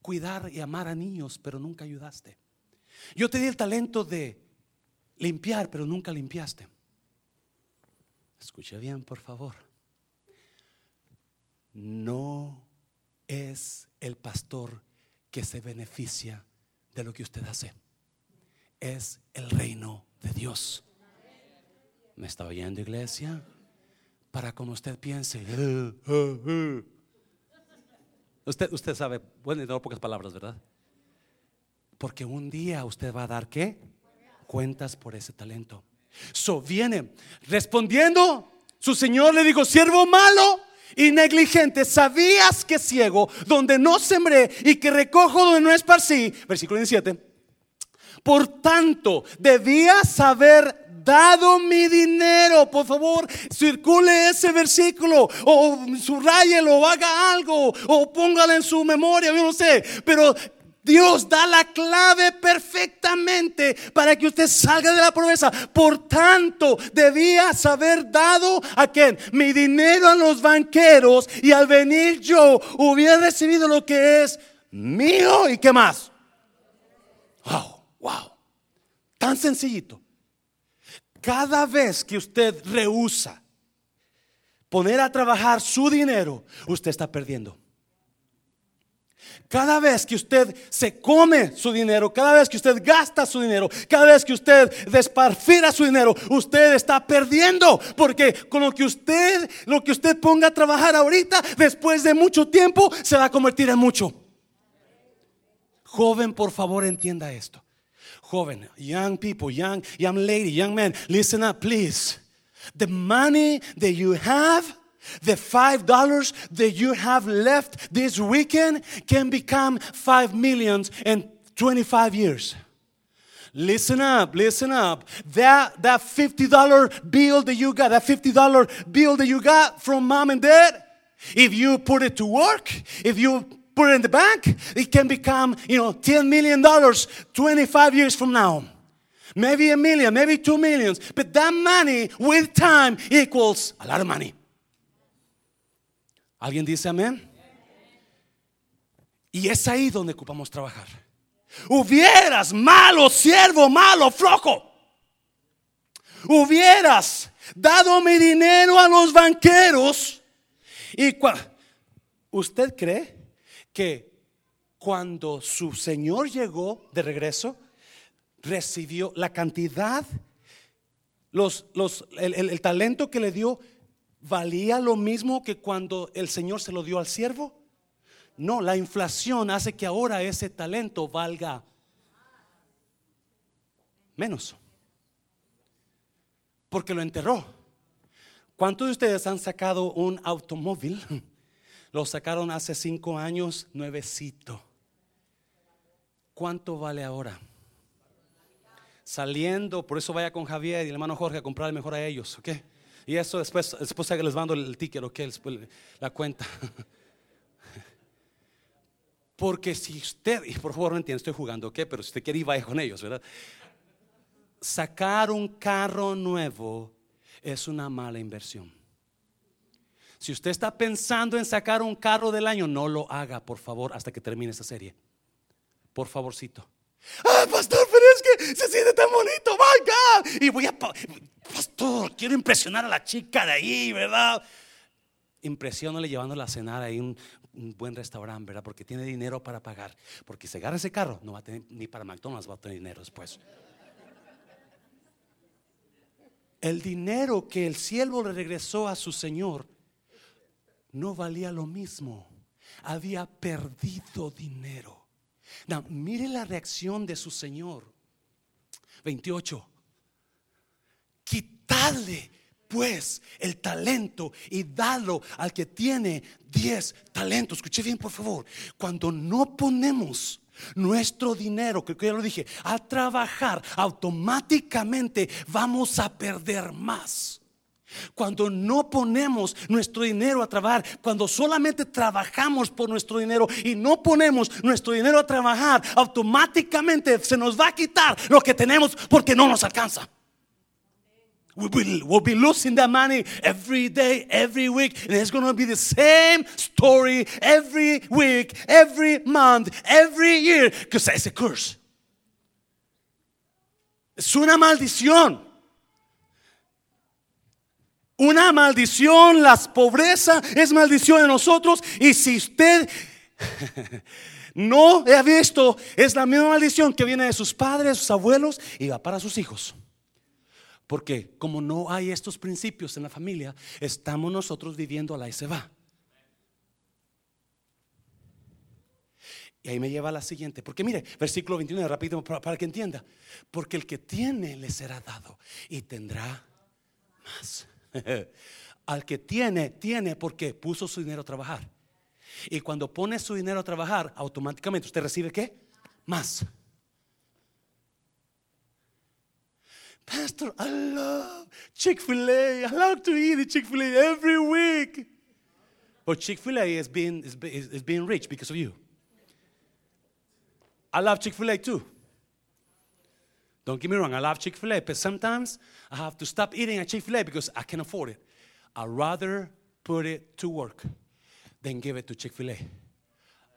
cuidar y amar a niños, pero nunca ayudaste. Yo te di el talento de limpiar, pero nunca limpiaste. Escuche bien, por favor. No es el pastor que se beneficia de lo que usted hace. Es el reino de Dios. ¿Me está oyendo, iglesia? Para como usted piense. Usted, usted sabe, bueno, dar pocas palabras, ¿verdad? Porque un día usted va a dar qué? Cuentas por ese talento. So viene respondiendo, su señor le dijo, siervo malo y negligente, sabías que ciego, donde no sembré y que recojo donde no esparcí, versículo 17, por tanto, debías haber dado mi dinero. Por favor, circule ese versículo o subrayelo o haga algo o póngalo en su memoria, yo no sé. Pero Dios da la clave perfectamente para que usted salga de la pobreza. Por tanto, debías haber dado a quien mi dinero a los banqueros y al venir yo hubiera recibido lo que es mío y qué más. Wow, wow. Tan sencillito. Cada vez que usted rehúsa poner a trabajar su dinero, usted está perdiendo. Cada vez que usted se come su dinero, cada vez que usted gasta su dinero, cada vez que usted desparfira su dinero, usted está perdiendo. Porque con lo que usted, lo que usted ponga a trabajar ahorita, después de mucho tiempo, se va a convertir en mucho. Joven, por favor, entienda esto. Joven, young people, young, young lady, young man, listen up, please. The money that you have the five dollars that you have left this weekend can become five millions in 25 years. Listen up, listen up. That, that $50 bill that you got, that $50 bill that you got from mom and dad, if you put it to work, if you put it in the bank, it can become, you know, $10 million 25 years from now. Maybe a million, maybe two millions. But that money with time equals a lot of money. ¿Alguien dice amén? Y es ahí donde ocupamos trabajar. Hubieras, malo, siervo, malo, flojo. Hubieras dado mi dinero a los banqueros. Y ¿Usted cree que cuando su señor llegó de regreso, recibió la cantidad, los, los, el talento que le dio, valía lo mismo que cuando el Señor se lo dio al siervo? No, la inflación hace que ahora ese talento valga menos. Porque lo enterró. ¿Cuántos de ustedes han sacado un automóvil? [laughs] Lo sacaron hace cinco años, nuevecito. ¿Cuánto vale ahora? Saliendo, por eso vaya con Javier y el hermano Jorge a comprarle mejor a ellos, ¿ok? Y eso después, después les mando el ticket, o que la cuenta. [laughs] Porque si usted, y por favor no entiendo, estoy jugando, ¿ok? Pero si usted quiere ir, vaya con ellos, ¿verdad? Sacar un carro nuevo es una mala inversión. Si usted está pensando en sacar un carro del año, no lo haga, por favor, hasta que termine esta serie. Por favorcito. Ah, pastor, pero es que se siente tan bonito, my God. Y voy a, pastor, quiero impresionar a la chica de ahí, ¿verdad? Impresionale llevándola a cenar ahí un, buen restaurante, ¿verdad? Porque tiene dinero para pagar. Porque si agarra ese carro, no va a tener ni para McDonald's, va a tener dinero después. El dinero que el siervo le regresó a su señor no valía lo mismo. Había perdido dinero. Mire la reacción de su Señor. 28. Quitadle pues el talento y dalo al que tiene 10 talentos. Escuche bien, por favor. Cuando no ponemos nuestro dinero, que ya lo dije, a trabajar, automáticamente vamos a perder más. Cuando no ponemos nuestro dinero a trabajar, cuando solamente trabajamos por nuestro dinero y no ponemos nuestro dinero a trabajar, automáticamente se nos va a quitar lo que tenemos porque no nos alcanza. We'll be, losing that money every day, every week, and it's going to be the same story every week, every month, every year, because it's a curse. Es una maldición una maldición, la pobreza es maldición de nosotros. Y si usted [laughs] no ha visto, es la misma maldición que viene de sus padres, sus abuelos y va para sus hijos. Porque como no hay estos principios en la familia, estamos nosotros viviendo a la y se va. Y ahí me lleva a la siguiente. Porque mire, versículo 21, rápido para que entienda. Porque el que tiene le será dado y tendrá más. [laughs] Al que tiene, tiene porque puso su dinero a trabajar. Y cuando pone su dinero a trabajar, automáticamente usted recibe qué? Más. Pastor, I love Chick-fil-A. I love to eat Chick-fil-A every week. But Chick-fil-A is being, is, is being rich because of you. I love Chick-fil-A too. Don't get me wrong, I love Chick fil A, but sometimes I have to stop eating at Chick fil A because I can't afford it. I'd rather put it to work than give it to Chick fil A.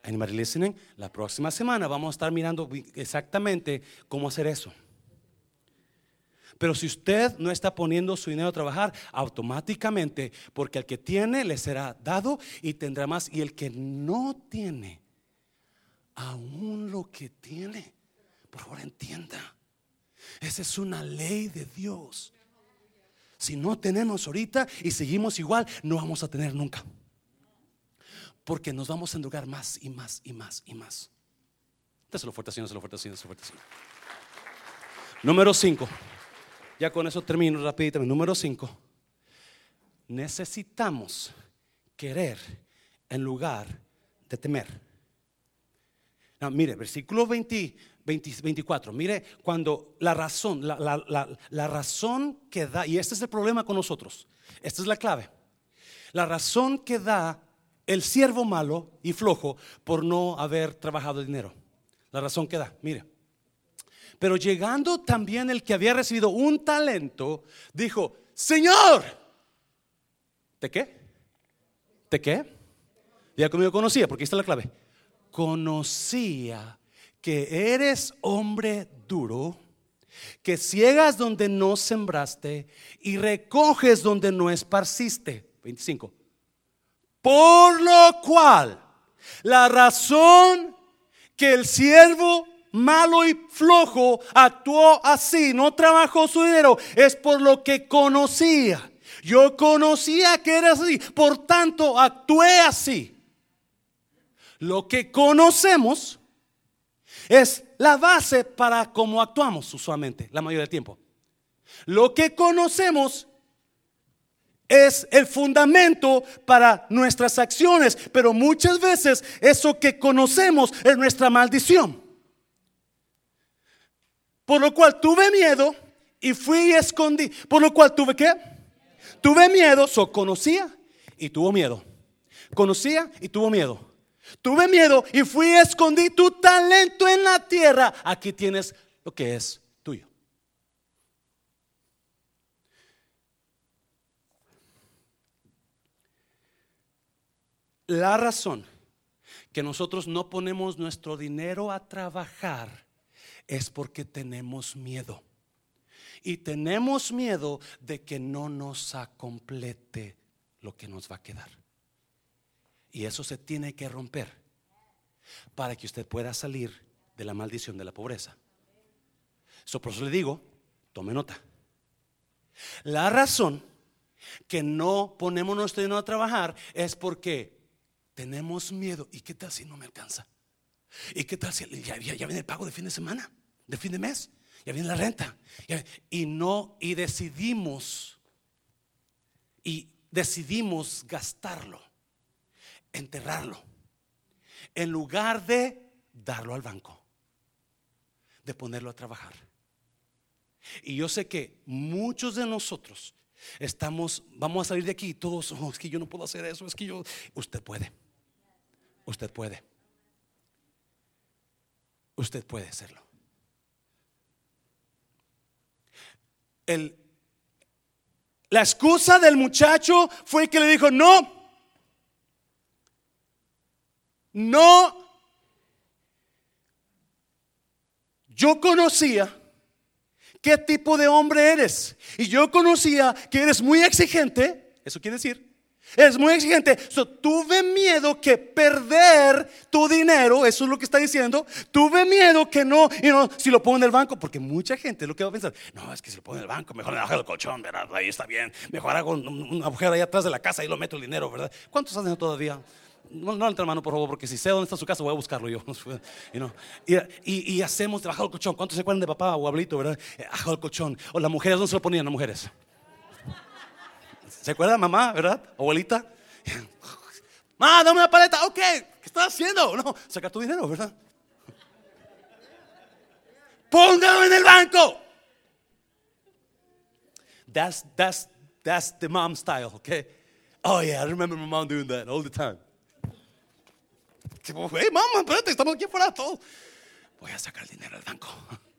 Anybody listening? La próxima semana vamos a estar mirando exactamente cómo hacer eso. Pero si usted no está poniendo su dinero a trabajar, automáticamente, porque el que tiene le será dado y tendrá más, y el que no tiene, aún lo que tiene, por favor entienda, esa es una ley de Dios. Si no tenemos ahorita y seguimos igual, no vamos a tener nunca. Porque nos vamos a endrugar más y más y más y más. Déselo fuerte, Señor, fuerte, Señor, fuerte, Señor. Número 5. Ya con eso termino rapidito. Número 5. Necesitamos querer en lugar de temer. mire, versículo 20, 24. Mire, cuando la razón, la, razón que da, y este es el problema con nosotros, esta es la clave. La razón que da el siervo malo y flojo por no haber trabajado dinero. La razón que da, mire. Pero llegando también el que había recibido un talento, dijo, Señor, ¿de qué? ¿De qué? Ya conmigo conocía, porque esta es la clave. Conocía que eres hombre duro, que ciegas donde no sembraste y recoges donde no esparciste. 25. Por lo cual, la razón que el siervo malo y flojo actuó así, no trabajó su dinero, es por lo que conocía. Yo conocía que era así, por tanto actué así. Lo que conocemos es la base para cómo actuamos usualmente, la mayoría del tiempo. Lo que conocemos es el fundamento para nuestras acciones, pero muchas veces eso que conocemos es nuestra maldición. Por lo cual tuve miedo y fui y escondí. Por lo cual tuve qué? Tuve miedo, so conocía y tuvo miedo. Conocía y tuvo miedo. Tuve miedo y fui y escondí tu talento en la tierra. Aquí tienes lo que es tuyo. La razón que nosotros no ponemos nuestro dinero a trabajar es porque tenemos miedo. Y tenemos miedo de que no nos acomplete lo que nos va a quedar. Y eso se tiene que romper para que usted pueda salir de la maldición de la pobreza. So, por eso le digo, tome nota. La razón que no ponemos nuestro dinero a trabajar es porque tenemos miedo. ¿Y qué tal si no me alcanza? ¿Y qué tal si ya, viene el pago de fin de semana, de fin de mes? Ya viene la renta. y no, y decidimos, y decidimos gastarlo enterrarlo, en lugar de darlo al banco, de ponerlo a trabajar. Y yo sé que muchos de nosotros estamos, vamos a salir de aquí todos, es que yo no puedo hacer eso, es que yo, usted puede, usted puede, usted puede hacerlo. El, la excusa del muchacho fue que le dijo, no, no, yo conocía qué tipo de hombre eres. Y yo conocía que eres muy exigente. Eso quiere decir, eres muy exigente. tuve miedo que perder tu dinero, eso es lo que está diciendo. Tuve miedo que no, y no, si lo pongo en el banco, porque mucha gente lo que va a pensar, no, es que si lo pongo en el banco, mejor me bajo el colchón, ¿verdad? Ahí está bien. Mejor hago un, agujero ahí atrás de la casa y lo meto el dinero, ¿verdad? ¿Cuántos hacen todavía? no, no entre mano, por favor, porque si sé dónde está su casa, voy a buscarlo yo. [laughs] y, y, hacemos debajo del colchón. ¿Cuántos se acuerdan de papá o abuelito, verdad? Bajo el colchón. O las mujeres, ¿dónde se lo ponían las mujeres? ¿Se acuerda mamá, verdad? Abuelita. [laughs] Mamá, dame una paleta. Ok, ¿qué estás haciendo? No, saca tu dinero, ¿verdad? Póngalo en el banco. That's, that's, that's the mom style, okay? Oh, yeah, I remember my mom doing that all the time. Hey, mamá, espérate, estamos aquí afuera todos. Voy a sacar el dinero del banco. [laughs]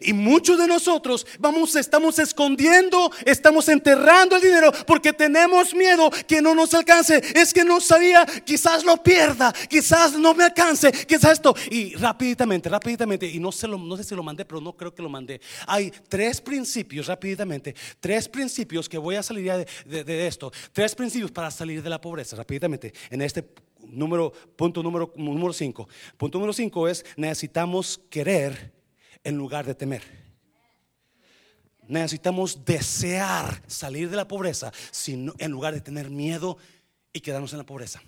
Y muchos de nosotros vamos, estamos escondiendo, estamos enterrando el dinero porque tenemos miedo que no nos alcance. Es que no sabía, quizás lo pierda, quizás no me alcance, quizás esto. Y rápidamente, rápidamente, y no, sé lo, no sé si lo mandé, pero no creo que lo mandé. Hay tres principios, rápidamente, tres principios que voy a salir de, de esto. Tres principios para salir de la pobreza, rápidamente, en este número, punto número 5. Punto número 5 es necesitamos querer en lugar de temer. Necesitamos desear salir de la pobreza en lugar de tener miedo y quedarnos en la pobreza.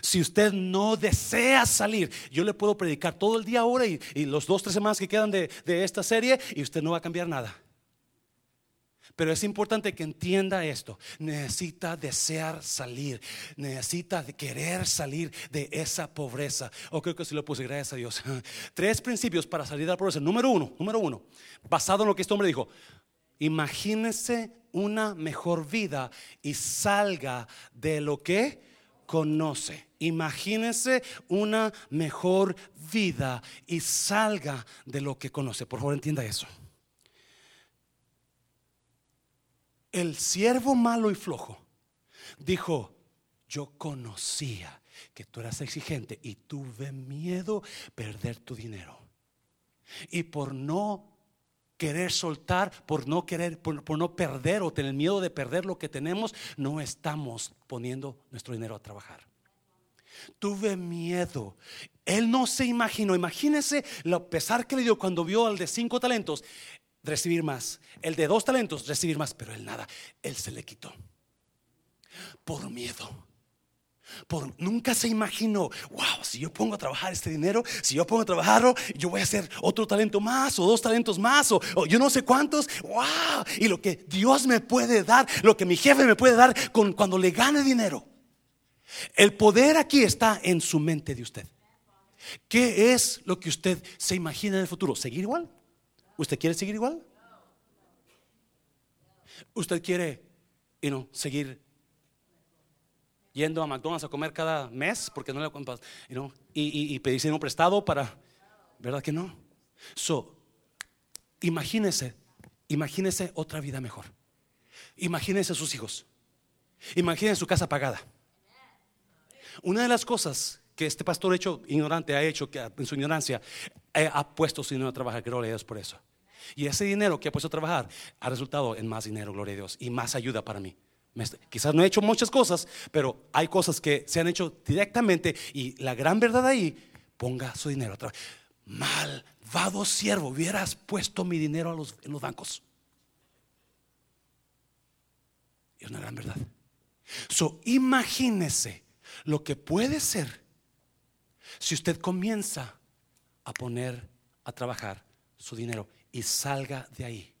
Si usted no desea salir, yo le puedo predicar todo el día ahora y, los dos, tres semanas que quedan de esta serie y usted no va a cambiar nada. Pero es importante que entienda esto. Necesita desear salir. Necesita querer salir de esa pobreza. O creo que si lo puse, gracias a Dios. [laughs] Tres principios para salir de la pobreza. Número uno, número uno. Basado en lo que este hombre dijo. Imagínese una mejor vida y salga de lo que conoce. Imagínese una mejor vida y salga de lo que conoce. Por favor, entienda eso. El siervo malo y flojo dijo, yo conocía que tú eras exigente y tuve miedo perder tu dinero. Y por no querer soltar, por no querer, por, no perder o tener miedo de perder lo que tenemos, no estamos poniendo nuestro dinero a trabajar. Tuve miedo. Él no se imaginó. Imagínese lo pesar que le dio cuando vio al de cinco talentos recibir más. El de dos talentos, recibir más, pero él nada. Él se le quitó. Por miedo. Por, nunca se imaginó, wow, si yo pongo a trabajar este dinero, si yo pongo a trabajarlo, yo voy a hacer otro talento más o dos talentos más o, yo no sé cuántos, wow, y lo que Dios me puede dar, lo que mi jefe me puede dar con, cuando le gane dinero. El poder aquí está en su mente de usted. ¿Qué es lo que usted se imagina en el futuro? ¿Seguir igual? ¿Usted quiere seguir igual? ¿Usted quiere seguir yendo a McDonald's a comer cada mes porque no le know, y, y, y pedirse un prestado para, ¿verdad que no? So, imagínese, imagínese otra vida mejor. Imagínese sus hijos. Imagínese su casa pagada. Una de las cosas que este pastor hecho ignorante ha hecho que en su ignorancia eh, ha puesto su dinero a trabajar, gloria a Dios por eso. Y ese dinero que ha puesto a trabajar ha resultado en más dinero, gloria a Dios, y más ayuda para mí. Quizás no he hecho muchas cosas, pero hay cosas que se han hecho directamente y la gran verdad ahí, ponga su dinero a trabajar. Malvado siervo, hubieras puesto mi dinero en los bancos. Es una gran verdad. So, imagínese lo que puede ser si usted comienza a poner a trabajar su dinero y salga de ahí.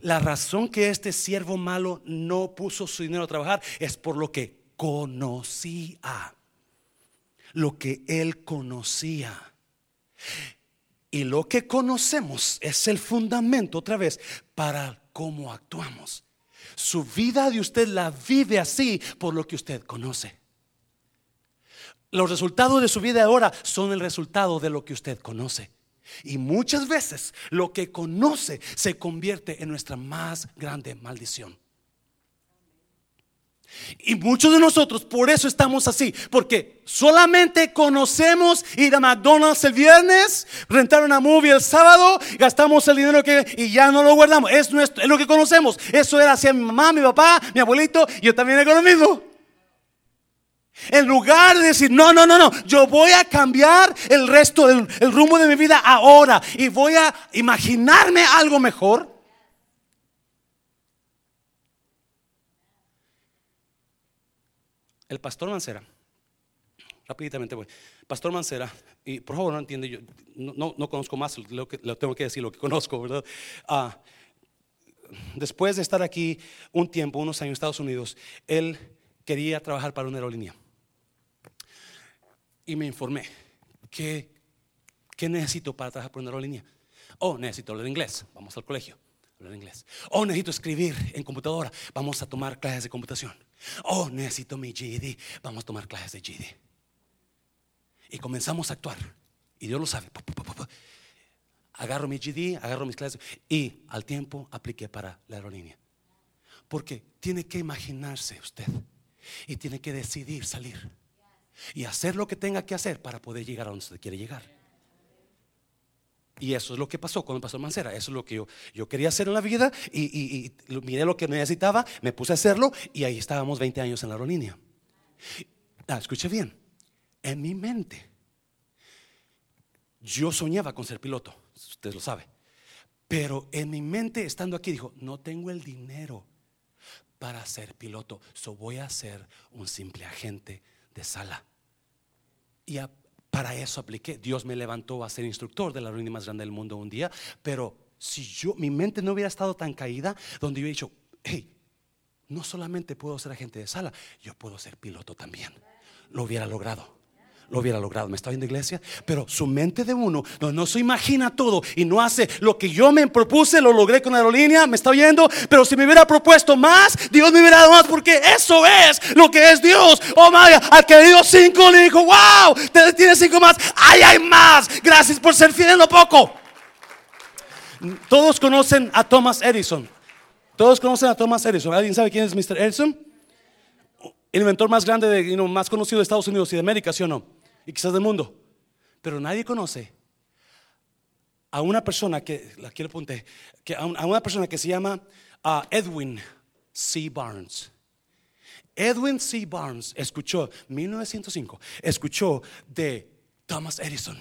La razón que este siervo malo no puso su dinero a trabajar es por lo que conocía. Lo que él conocía. Y lo que conocemos es el fundamento otra vez para cómo actuamos. Su vida de usted la vive así por lo que usted conoce. Los resultados de su vida ahora son el resultado de lo que usted conoce. Y muchas veces lo que conoce se convierte en nuestra más grande maldición. Y muchos de nosotros por eso estamos así, porque solamente conocemos ir a McDonald's el viernes, rentar una movie el sábado, gastamos el dinero que y ya no lo guardamos. Es, nuestro, es lo que conocemos. Eso era hacia mi mamá, mi papá, mi abuelito, yo también hago lo mismo. En lugar de decir, no, no, no, no, yo voy a cambiar el resto del el rumbo de mi vida ahora y voy a imaginarme algo mejor. El pastor Mancera, rápidamente voy. Pastor Mancera, y por favor no entiende, yo no, no, conozco más, lo tengo que decir lo que conozco, ¿verdad? Ah, después de estar aquí un tiempo, unos años en Estados Unidos, él quería trabajar para una aerolínea. Y me informé, ¿qué, qué necesito para trabajar para una aerolínea? Oh, necesito hablar inglés, vamos al colegio, hablar inglés. Oh, necesito escribir en computadora, vamos a tomar clases de computación. Oh, necesito mi GED, vamos a tomar clases de GED. Y comenzamos a actuar. Y Dios lo sabe. Agarro mi GD, agarro mis clases y al tiempo apliqué para la aerolínea. Porque tiene que imaginarse usted y tiene que decidir salir y hacer lo que tenga que hacer para poder llegar a donde usted quiere llegar. Y eso es lo que pasó con el pastor Mancera. Eso es lo que yo, yo quería hacer en la vida y, miré lo que necesitaba, me puse a hacerlo y ahí estábamos 20 años en la aerolínea. Ah, escuche bien, en mi mente yo soñaba con ser piloto usted lo sabe. Pero en mi mente, estando aquí, dijo, no tengo el dinero para ser piloto, so voy a ser un simple agente de sala. Y para eso apliqué. Dios me levantó a ser instructor de la reunión más grande del mundo un día, pero si yo, mi mente no hubiera estado tan caída, donde hubiera dicho, hey, no solamente puedo ser agente de sala, yo puedo ser piloto también. Lo hubiera logrado lo hubiera logrado. ¿Me está viendo iglesia? Pero su mente de uno no, no se imagina todo y no hace lo que yo me propuse, lo logré con la aerolínea, ¿me está oyendo? Pero si me hubiera propuesto más, Dios me hubiera dado más porque eso es lo que es Dios. Oh, Maya, al que dio cinco le dijo, wow, te tienes cinco más, ay, hay más. Gracias por ser fiel en lo poco. Todos conocen a Thomas Edison. Todos conocen a Thomas Edison. ¿Alguien sabe quién es Mr. Edison? El inventor más grande, de, más conocido de Estados Unidos y de América, ¿sí o no? Y quizás del mundo. Pero nadie conoce a una persona que, la quiero apuntar, que a una persona que se llama uh, Edwin C. Barnes. Edwin C. Barnes escuchó, 1905, escuchó de Thomas Edison.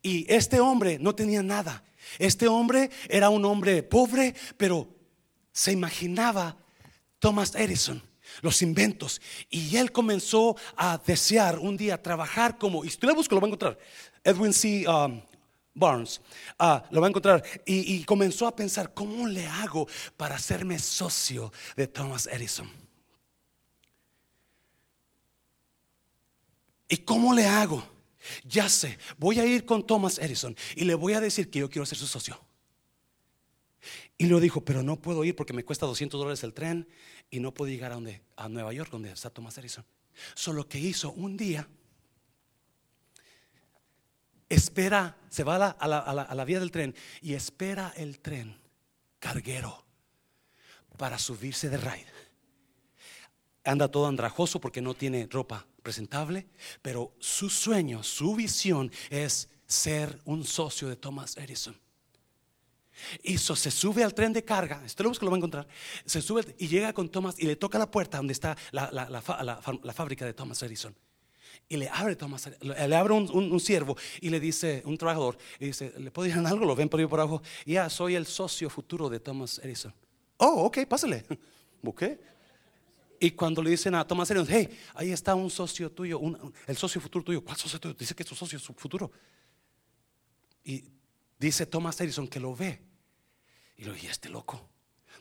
Y este hombre no tenía nada. Este hombre era un hombre pobre, pero se imaginaba Thomas Edison los inventos. Y él comenzó a desear un día trabajar como, y si lo busca, lo va a encontrar, Edwin C. Um, Barnes, ah, lo va a encontrar. Y, y comenzó a pensar, ¿cómo le hago para hacerme socio de Thomas Edison? ¿Y cómo le hago? Ya sé, voy a ir con Thomas Edison y le voy a decir que yo quiero ser su socio. Y lo dijo, pero no puedo ir porque me cuesta 200 dólares el tren y no puedo llegar a, a Nueva York, donde está Thomas Edison. Solo que hizo un día, espera, se va a la, a la vía del tren y espera el tren carguero para subirse de ride. Anda todo andrajoso porque no tiene ropa presentable, pero su sueño, su visión es ser un socio de Thomas Edison. Y se sube al tren de carga, esto lo busco, lo va a encontrar. Se sube y llega con Thomas y le toca la puerta donde está la, fábrica de Thomas Edison. Y le abre Thomas, le abre un, un, siervo y le dice, un trabajador, y dice, ¿le puedo decir algo? Lo ven por ahí por abajo. Ya, soy el socio futuro de Thomas Edison. Oh, ok, pásale. [laughs] ¿Busqué? Y cuando le dicen a Thomas Edison, hey, ahí está un socio tuyo, el socio futuro tuyo. ¿Cuál socio tuyo? Dice que es tu socio futuro. Y dice Thomas Edison que lo ve y lo dije, este loco.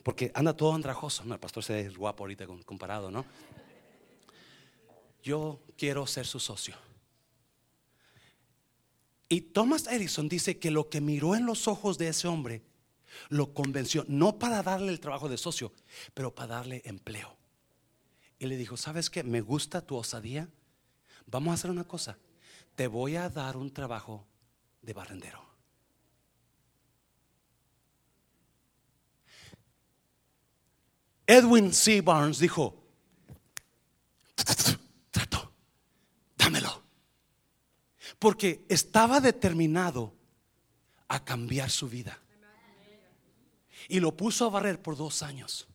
Porque anda todo andrajoso. No, el pastor se ve guapo ahorita comparado, ¿no? Yo quiero ser su socio. Y Thomas Edison dice que lo que miró en los ojos de ese hombre lo convenció, no para darle el trabajo de socio, pero para darle empleo. Y le dijo, ¿sabes qué? Me gusta tu osadía. Vamos a hacer una cosa. Te voy a dar un trabajo de barrendero. Edwin C. Barnes dijo, trato, dámelo. Porque estaba determinado a cambiar su vida. Y lo puso a barrer por dos años.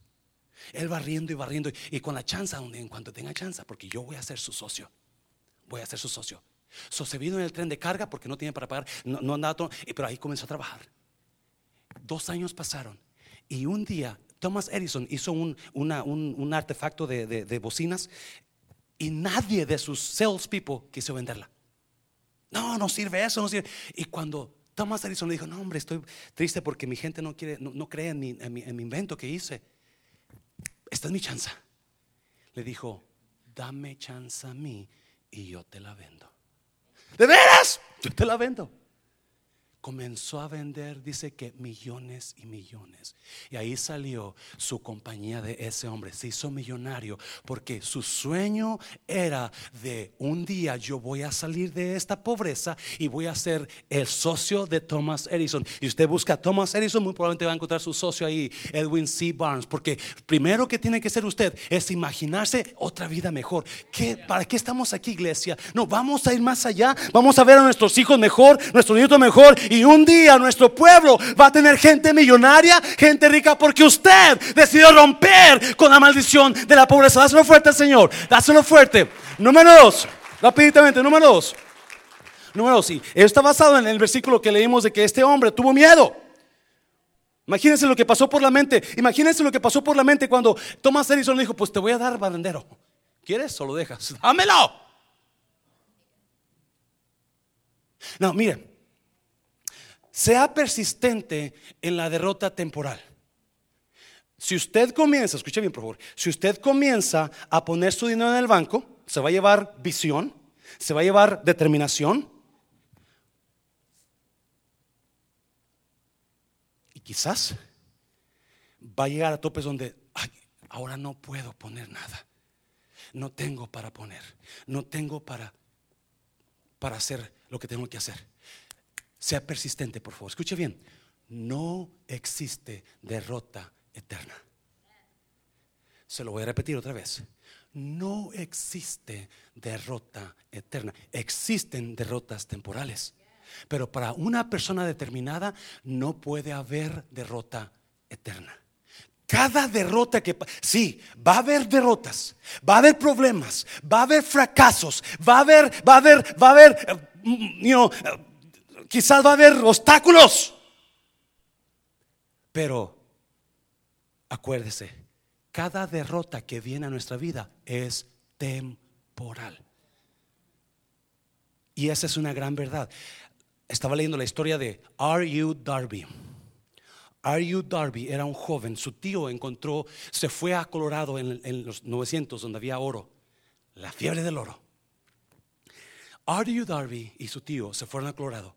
Él barriendo y barriendo. Y con la chance, en cuanto tenga chance, porque yo voy a ser su socio. Voy a ser su socio. So, en el tren de carga porque no tiene para pagar. No, no andaba todo, pero ahí comenzó a trabajar. Dos años pasaron. Y un día Thomas Edison hizo un, artefacto de, bocinas y nadie de sus salespeople quiso venderla. No, no sirve eso, no sirve. Y cuando Thomas Edison le dijo, no hombre, estoy triste porque mi gente no, quiere, no, cree en mi, en mi invento que hice. Esta es mi chance. Le dijo, dame chance a mí y yo te la vendo. ¿De veras? Yo te la vendo comenzó a vender, dice que millones y millones. Y ahí salió su compañía de ese hombre. Se hizo millonario porque su sueño era de un día yo voy a salir de esta pobreza y voy a ser el socio de Thomas Edison. Y usted busca a Thomas Edison, muy probablemente va a encontrar su socio ahí, Edwin C. Barnes. Porque primero que tiene que ser usted es imaginarse otra vida mejor. ¿Qué, ¿Para qué estamos aquí, iglesia? No, vamos a ir más allá. Vamos a ver a nuestros hijos mejor, nuestros nietos mejor. Un día nuestro pueblo va a tener gente millonaria, gente rica, porque usted decidió romper con la maldición de la pobreza. Dáselo fuerte, Señor. Dáselo fuerte. Número dos, rápidamente, número dos. Número dos, sí. Esto está basado en el versículo que leímos de que este hombre tuvo miedo. Imagínense lo que pasó por la mente. Imagínense lo que pasó por la mente cuando Thomas Edison dijo: Pues te voy a dar barrendero. ¿Quieres o lo dejas? [laughs] Dámelo. No, miren, sea persistente en la derrota temporal. Si usted comienza, escuche bien por favor, si usted comienza a poner su dinero en el banco, se va a llevar visión, se va a llevar determinación. Y quizás va a llegar a topes donde, ahora no puedo poner nada. No tengo para poner, no tengo para, para hacer lo que tengo que hacer. Sea persistente, por favor. Escuche bien. No existe derrota eterna. Se lo voy a repetir otra vez. No existe derrota eterna. Existen derrotas temporales. Pero para una persona determinada no puede haber derrota eterna. Cada derrota que sí, va a haber derrotas, va a haber problemas, va a haber fracasos, va a haber, va a haber, va a haber, eh, you know, quizás va a haber obstáculos. Pero acuérdese, cada derrota que viene a nuestra vida es temporal. Y esa es una gran verdad. Estaba leyendo la historia de R.U. Darby. R.U. Darby era un joven, su tío encontró, se fue a Colorado en, los 900 donde había oro, la fiebre del oro. R.U. Darby y su tío se fueron a Colorado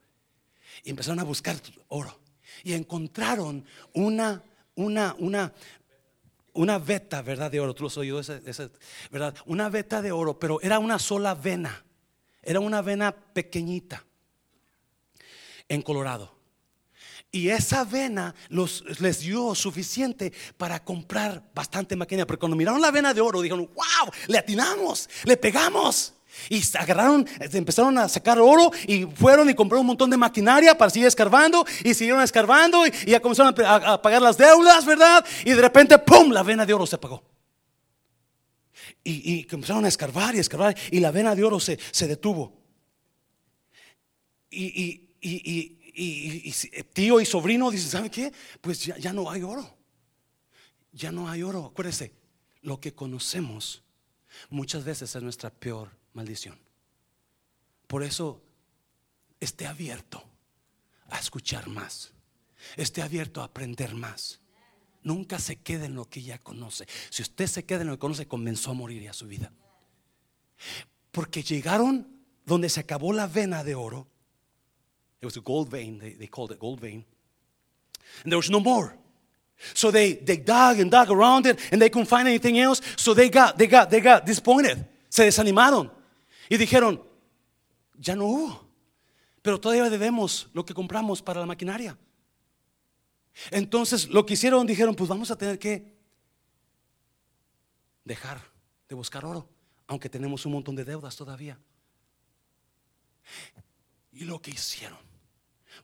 y empezaron a buscar oro. Y encontraron una, una, una, una veta, ¿verdad? De oro. Tú lo has oído, ¿verdad? Una veta de oro, pero era una sola vena. Era una vena pequeñita en Colorado. Y esa vena los, les dio suficiente para comprar bastante maquinaria. Pero cuando miraron la vena de oro, dijeron, wow, le atinamos, le pegamos. Y agarraron, empezaron a sacar oro y fueron y compraron un montón de maquinaria para seguir escarbando y siguieron escarbando y, ya comenzaron a, pagar las deudas, ¿verdad? Y de repente, ¡pum!, la vena de oro se apagó. Y, y comenzaron a escarbar y escarbar y la vena de oro se, se detuvo. Y, y, tío y sobrino dicen, ¿sabe qué? Pues ya, ya no hay oro. Ya no hay oro. Acuérdese, lo que conocemos muchas veces es nuestra peor maldición. Por eso, esté abierto a escuchar más. Esté abierto a aprender más. Nunca se quede en lo que ya conoce. Si usted se queda en lo que conoce, comenzó a morir ya su vida. Porque llegaron donde se acabó la vena de oro. It was a gold vein, they, called it gold vein. And there was no more. So they, they dug and dug around it and they couldn't find anything else. So they got, they got, they got disappointed. Se desanimaron. Y dijeron, ya no hubo, pero todavía debemos lo que compramos para la maquinaria. Entonces lo que hicieron, dijeron, pues vamos a tener que dejar de buscar oro, aunque tenemos un montón de deudas todavía. Y lo que hicieron,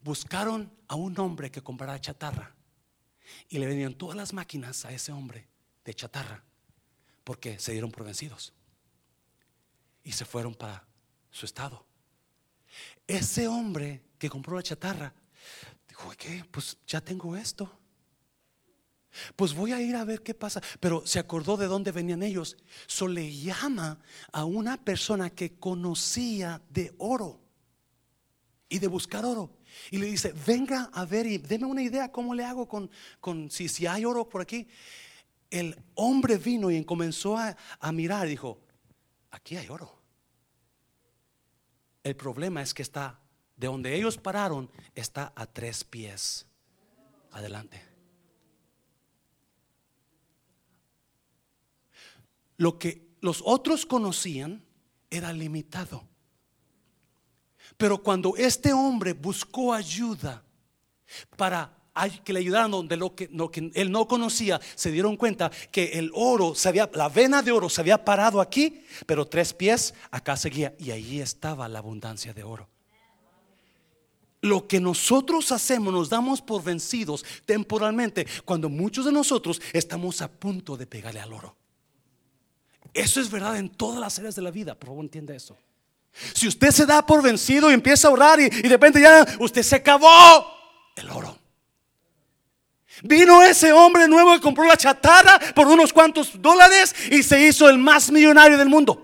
buscaron a un hombre que comprara chatarra y le vendieron todas las máquinas a ese hombre de chatarra porque se dieron por vencidos y se fueron para su estado. Ese hombre que compró la chatarra dijo, ¿qué? Pues ya tengo esto. Pues voy a ir a ver qué pasa. Pero se acordó de dónde venían ellos. So le llama a una persona que conocía de oro. y de buscar oro. Y le dice, venga a ver y deme una idea cómo le hago con, con si, si hay oro por aquí. El hombre vino y comenzó a, a mirar dijo, aquí hay oro. El problema es que está, de donde ellos pararon, está a tres pies adelante. Lo que los otros conocían era limitado. Pero cuando este hombre buscó ayuda para que le ayudaran donde lo que, él no conocía, se dieron cuenta que el oro, la vena de oro se había parado aquí, pero tres pies acá seguía y ahí estaba la abundancia de oro. Lo que nosotros hacemos nos damos por vencidos temporalmente cuando muchos de nosotros estamos a punto de pegarle al oro. Eso es verdad en todas las áreas de la vida, por favor entienda eso. Si usted se da por vencido y empieza a orar y, de repente ya usted se acabó el oro. Vino ese hombre nuevo que compró la chatarra por unos cuantos dólares y se hizo el más millonario del mundo.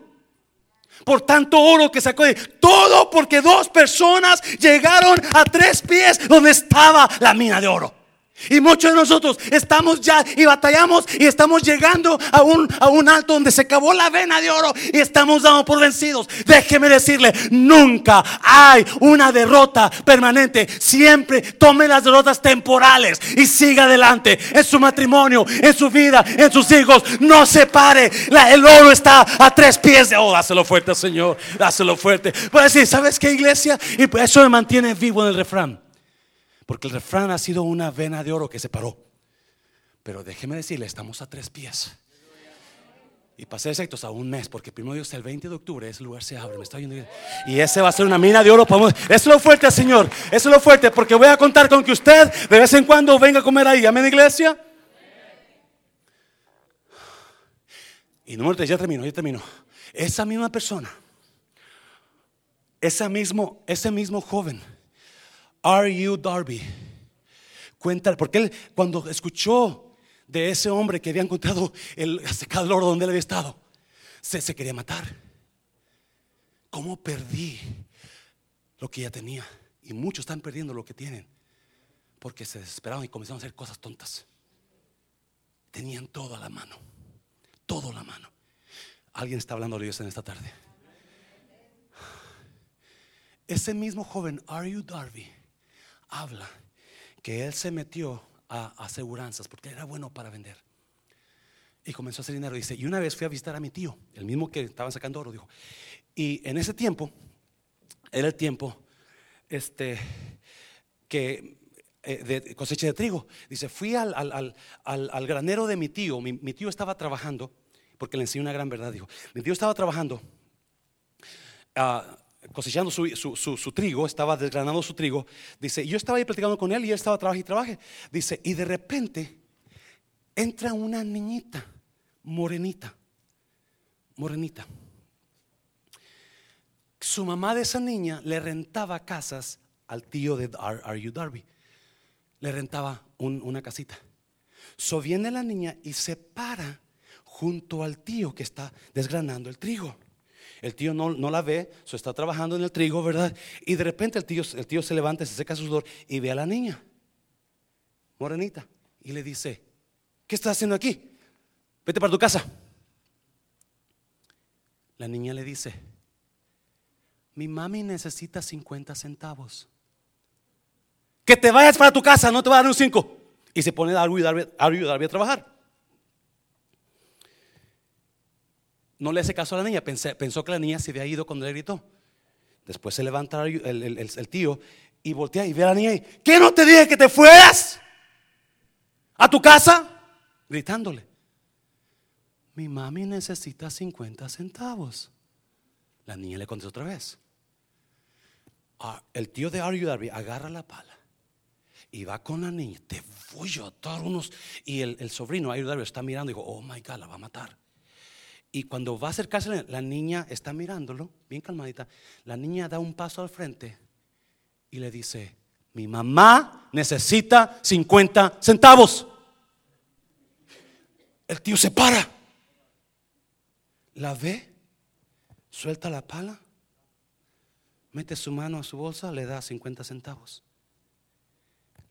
Por tanto oro que sacó de todo porque dos personas llegaron a tres pies donde estaba la mina de oro. Y muchos de nosotros estamos ya y batallamos y estamos llegando a un, a un alto donde se acabó la vena de oro y estamos dando por vencidos. Déjeme decirle, nunca hay una derrota permanente. Siempre tome las derrotas temporales y siga adelante en su matrimonio, en su vida, en sus hijos. No se pare. el oro está a tres pies de oh, dáselo fuerte, Señor. Dáselo fuerte. Puede decir, ¿sabes qué, iglesia? Y eso me mantiene vivo en el refrán. Porque el refrán ha sido una vena de oro que se paró. Pero déjeme decirle, estamos a tres pies. Y pasé exactos a un mes, porque primero Dios el 20 de octubre ese lugar se abre, me está yendo Y ese va a ser una mina de oro. Eso es lo fuerte, Señor. Eso es lo fuerte, porque voy a contar con que usted de vez en cuando venga a comer ahí. Amén, iglesia. Y número tres, ya termino, ya termino. Esa misma persona, ese mismo, ese mismo joven R.U. Darby. Cuenta, porque él cuando escuchó de ese hombre que había encontrado el secador donde él había estado, se, se quería matar. ¿Cómo perdí lo que ya tenía? Y muchos están perdiendo lo que tienen porque se desesperaron y comenzaron a hacer cosas tontas. Tenían todo a la mano, todo a la mano. Alguien está hablando de Dios en esta tarde. Ese mismo joven, R.U. Darby, habla que él se metió a aseguranzas porque era bueno para vender. Y comenzó a hacer dinero. Dice, y una vez fui a visitar a mi tío, el mismo que estaban sacando oro, dijo. Y en ese tiempo, era el tiempo este, que, eh, de cosecha de trigo. Dice, fui al, al, granero de mi tío. Mi, tío estaba trabajando, porque le enseñé una gran verdad. Dijo, mi tío estaba trabajando. Uh, cosechando su, trigo, estaba desgranando su trigo. Dice, yo estaba ahí platicando con él y él estaba trabajando y trabaje. Dice, y de repente entra una niñita, morenita, morenita. Su mamá de esa niña le rentaba casas al tío de R.U. Darby. Le rentaba una casita. So viene la niña y se para junto al tío que está desgranando el trigo. El tío no, la ve, so está trabajando en el trigo, ¿verdad? Y de repente el tío, el tío se levanta, se seca su sudor y ve a la niña, morenita, y le dice, ¿qué estás haciendo aquí? Vete para tu casa. La niña le dice, mi mami necesita 50 centavos. Que te vayas para tu casa, no te va a dar un 5. Y se pone a ayudar a trabajar. No le hace caso a la niña, pensó que la niña se había ido cuando le gritó. Después se levanta el, tío y voltea y ve a la niña y, ¿qué no te dije que te fueras a tu casa? Gritándole. Mi mami necesita 50 centavos. La niña le contestó otra vez. Ah, el tío de Ari Darby agarra la pala y va con la niña. Te voy a dar unos. Y el, sobrino, Ari Darby, está mirando y dijo, oh my God, la va a matar. Y cuando va a acercarse, la niña está mirándolo, bien calmadita. La niña da un paso al frente y le dice: Mi mamá necesita 50 centavos. El tío se para, la ve, suelta la pala, mete su mano a su bolsa, le da 50 centavos.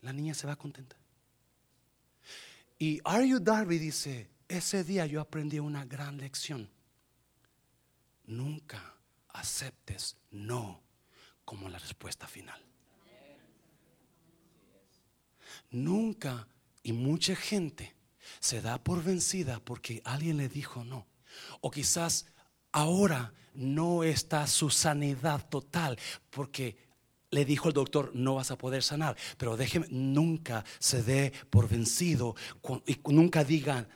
La niña se va contenta. Y Are Darby dice, ese día yo aprendí una gran lección. Nunca aceptes no como la respuesta final. Nunca y mucha gente se da por vencida porque alguien le dijo no. O quizás ahora no está su sanidad total porque le dijo el doctor, no vas a poder sanar. Pero déjeme, nunca se dé por vencido y nunca diga,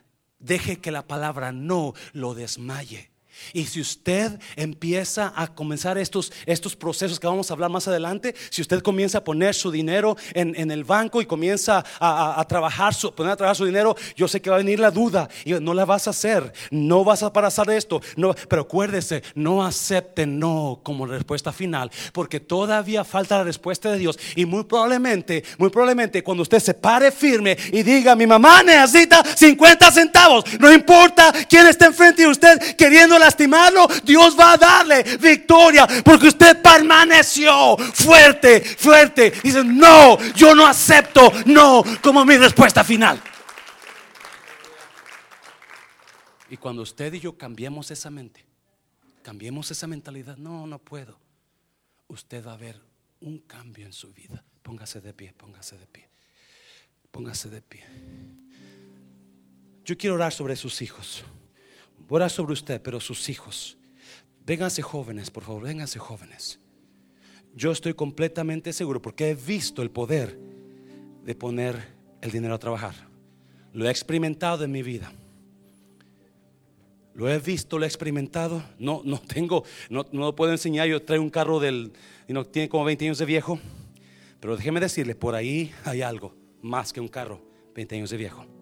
deje que la palabra no lo desmaye. Y si usted empieza a comenzar estos, estos procesos que vamos a hablar más adelante, si usted comienza a poner su dinero en, el banco y comienza a, trabajar su, poner a trabajar su dinero, yo sé que va a venir la duda y no la vas a hacer, no vas a pasar esto, no, pero acuérdese, no acepte no como respuesta final, porque todavía falta la respuesta de Dios. Y muy probablemente, muy probablemente cuando usted se pare firme y diga, mi mamá necesita 50 centavos, no importa quién está enfrente de usted queriendo lastimarlo, Dios va a darle victoria porque usted permaneció fuerte, fuerte. Dice, no, yo no acepto no como mi respuesta final. Y cuando usted y yo cambiemos esa mente, cambiemos esa mentalidad, no, no puedo, usted va a ver un cambio en su vida. Póngase de pie, póngase de pie, póngase de pie. Yo quiero orar sobre sus hijos. Voy sobre usted, pero sus hijos. Vénganse jóvenes, por favor, vénganse jóvenes. Yo estoy completamente seguro porque he visto el poder de poner el dinero a trabajar. Lo he experimentado en mi vida. Lo he visto, lo he experimentado. No, no tengo, no, no lo puedo enseñar. Yo traigo un carro del, y no tiene como 20 años de viejo. Pero déjeme decirle, por ahí hay algo más que un carro, 20 años de viejo.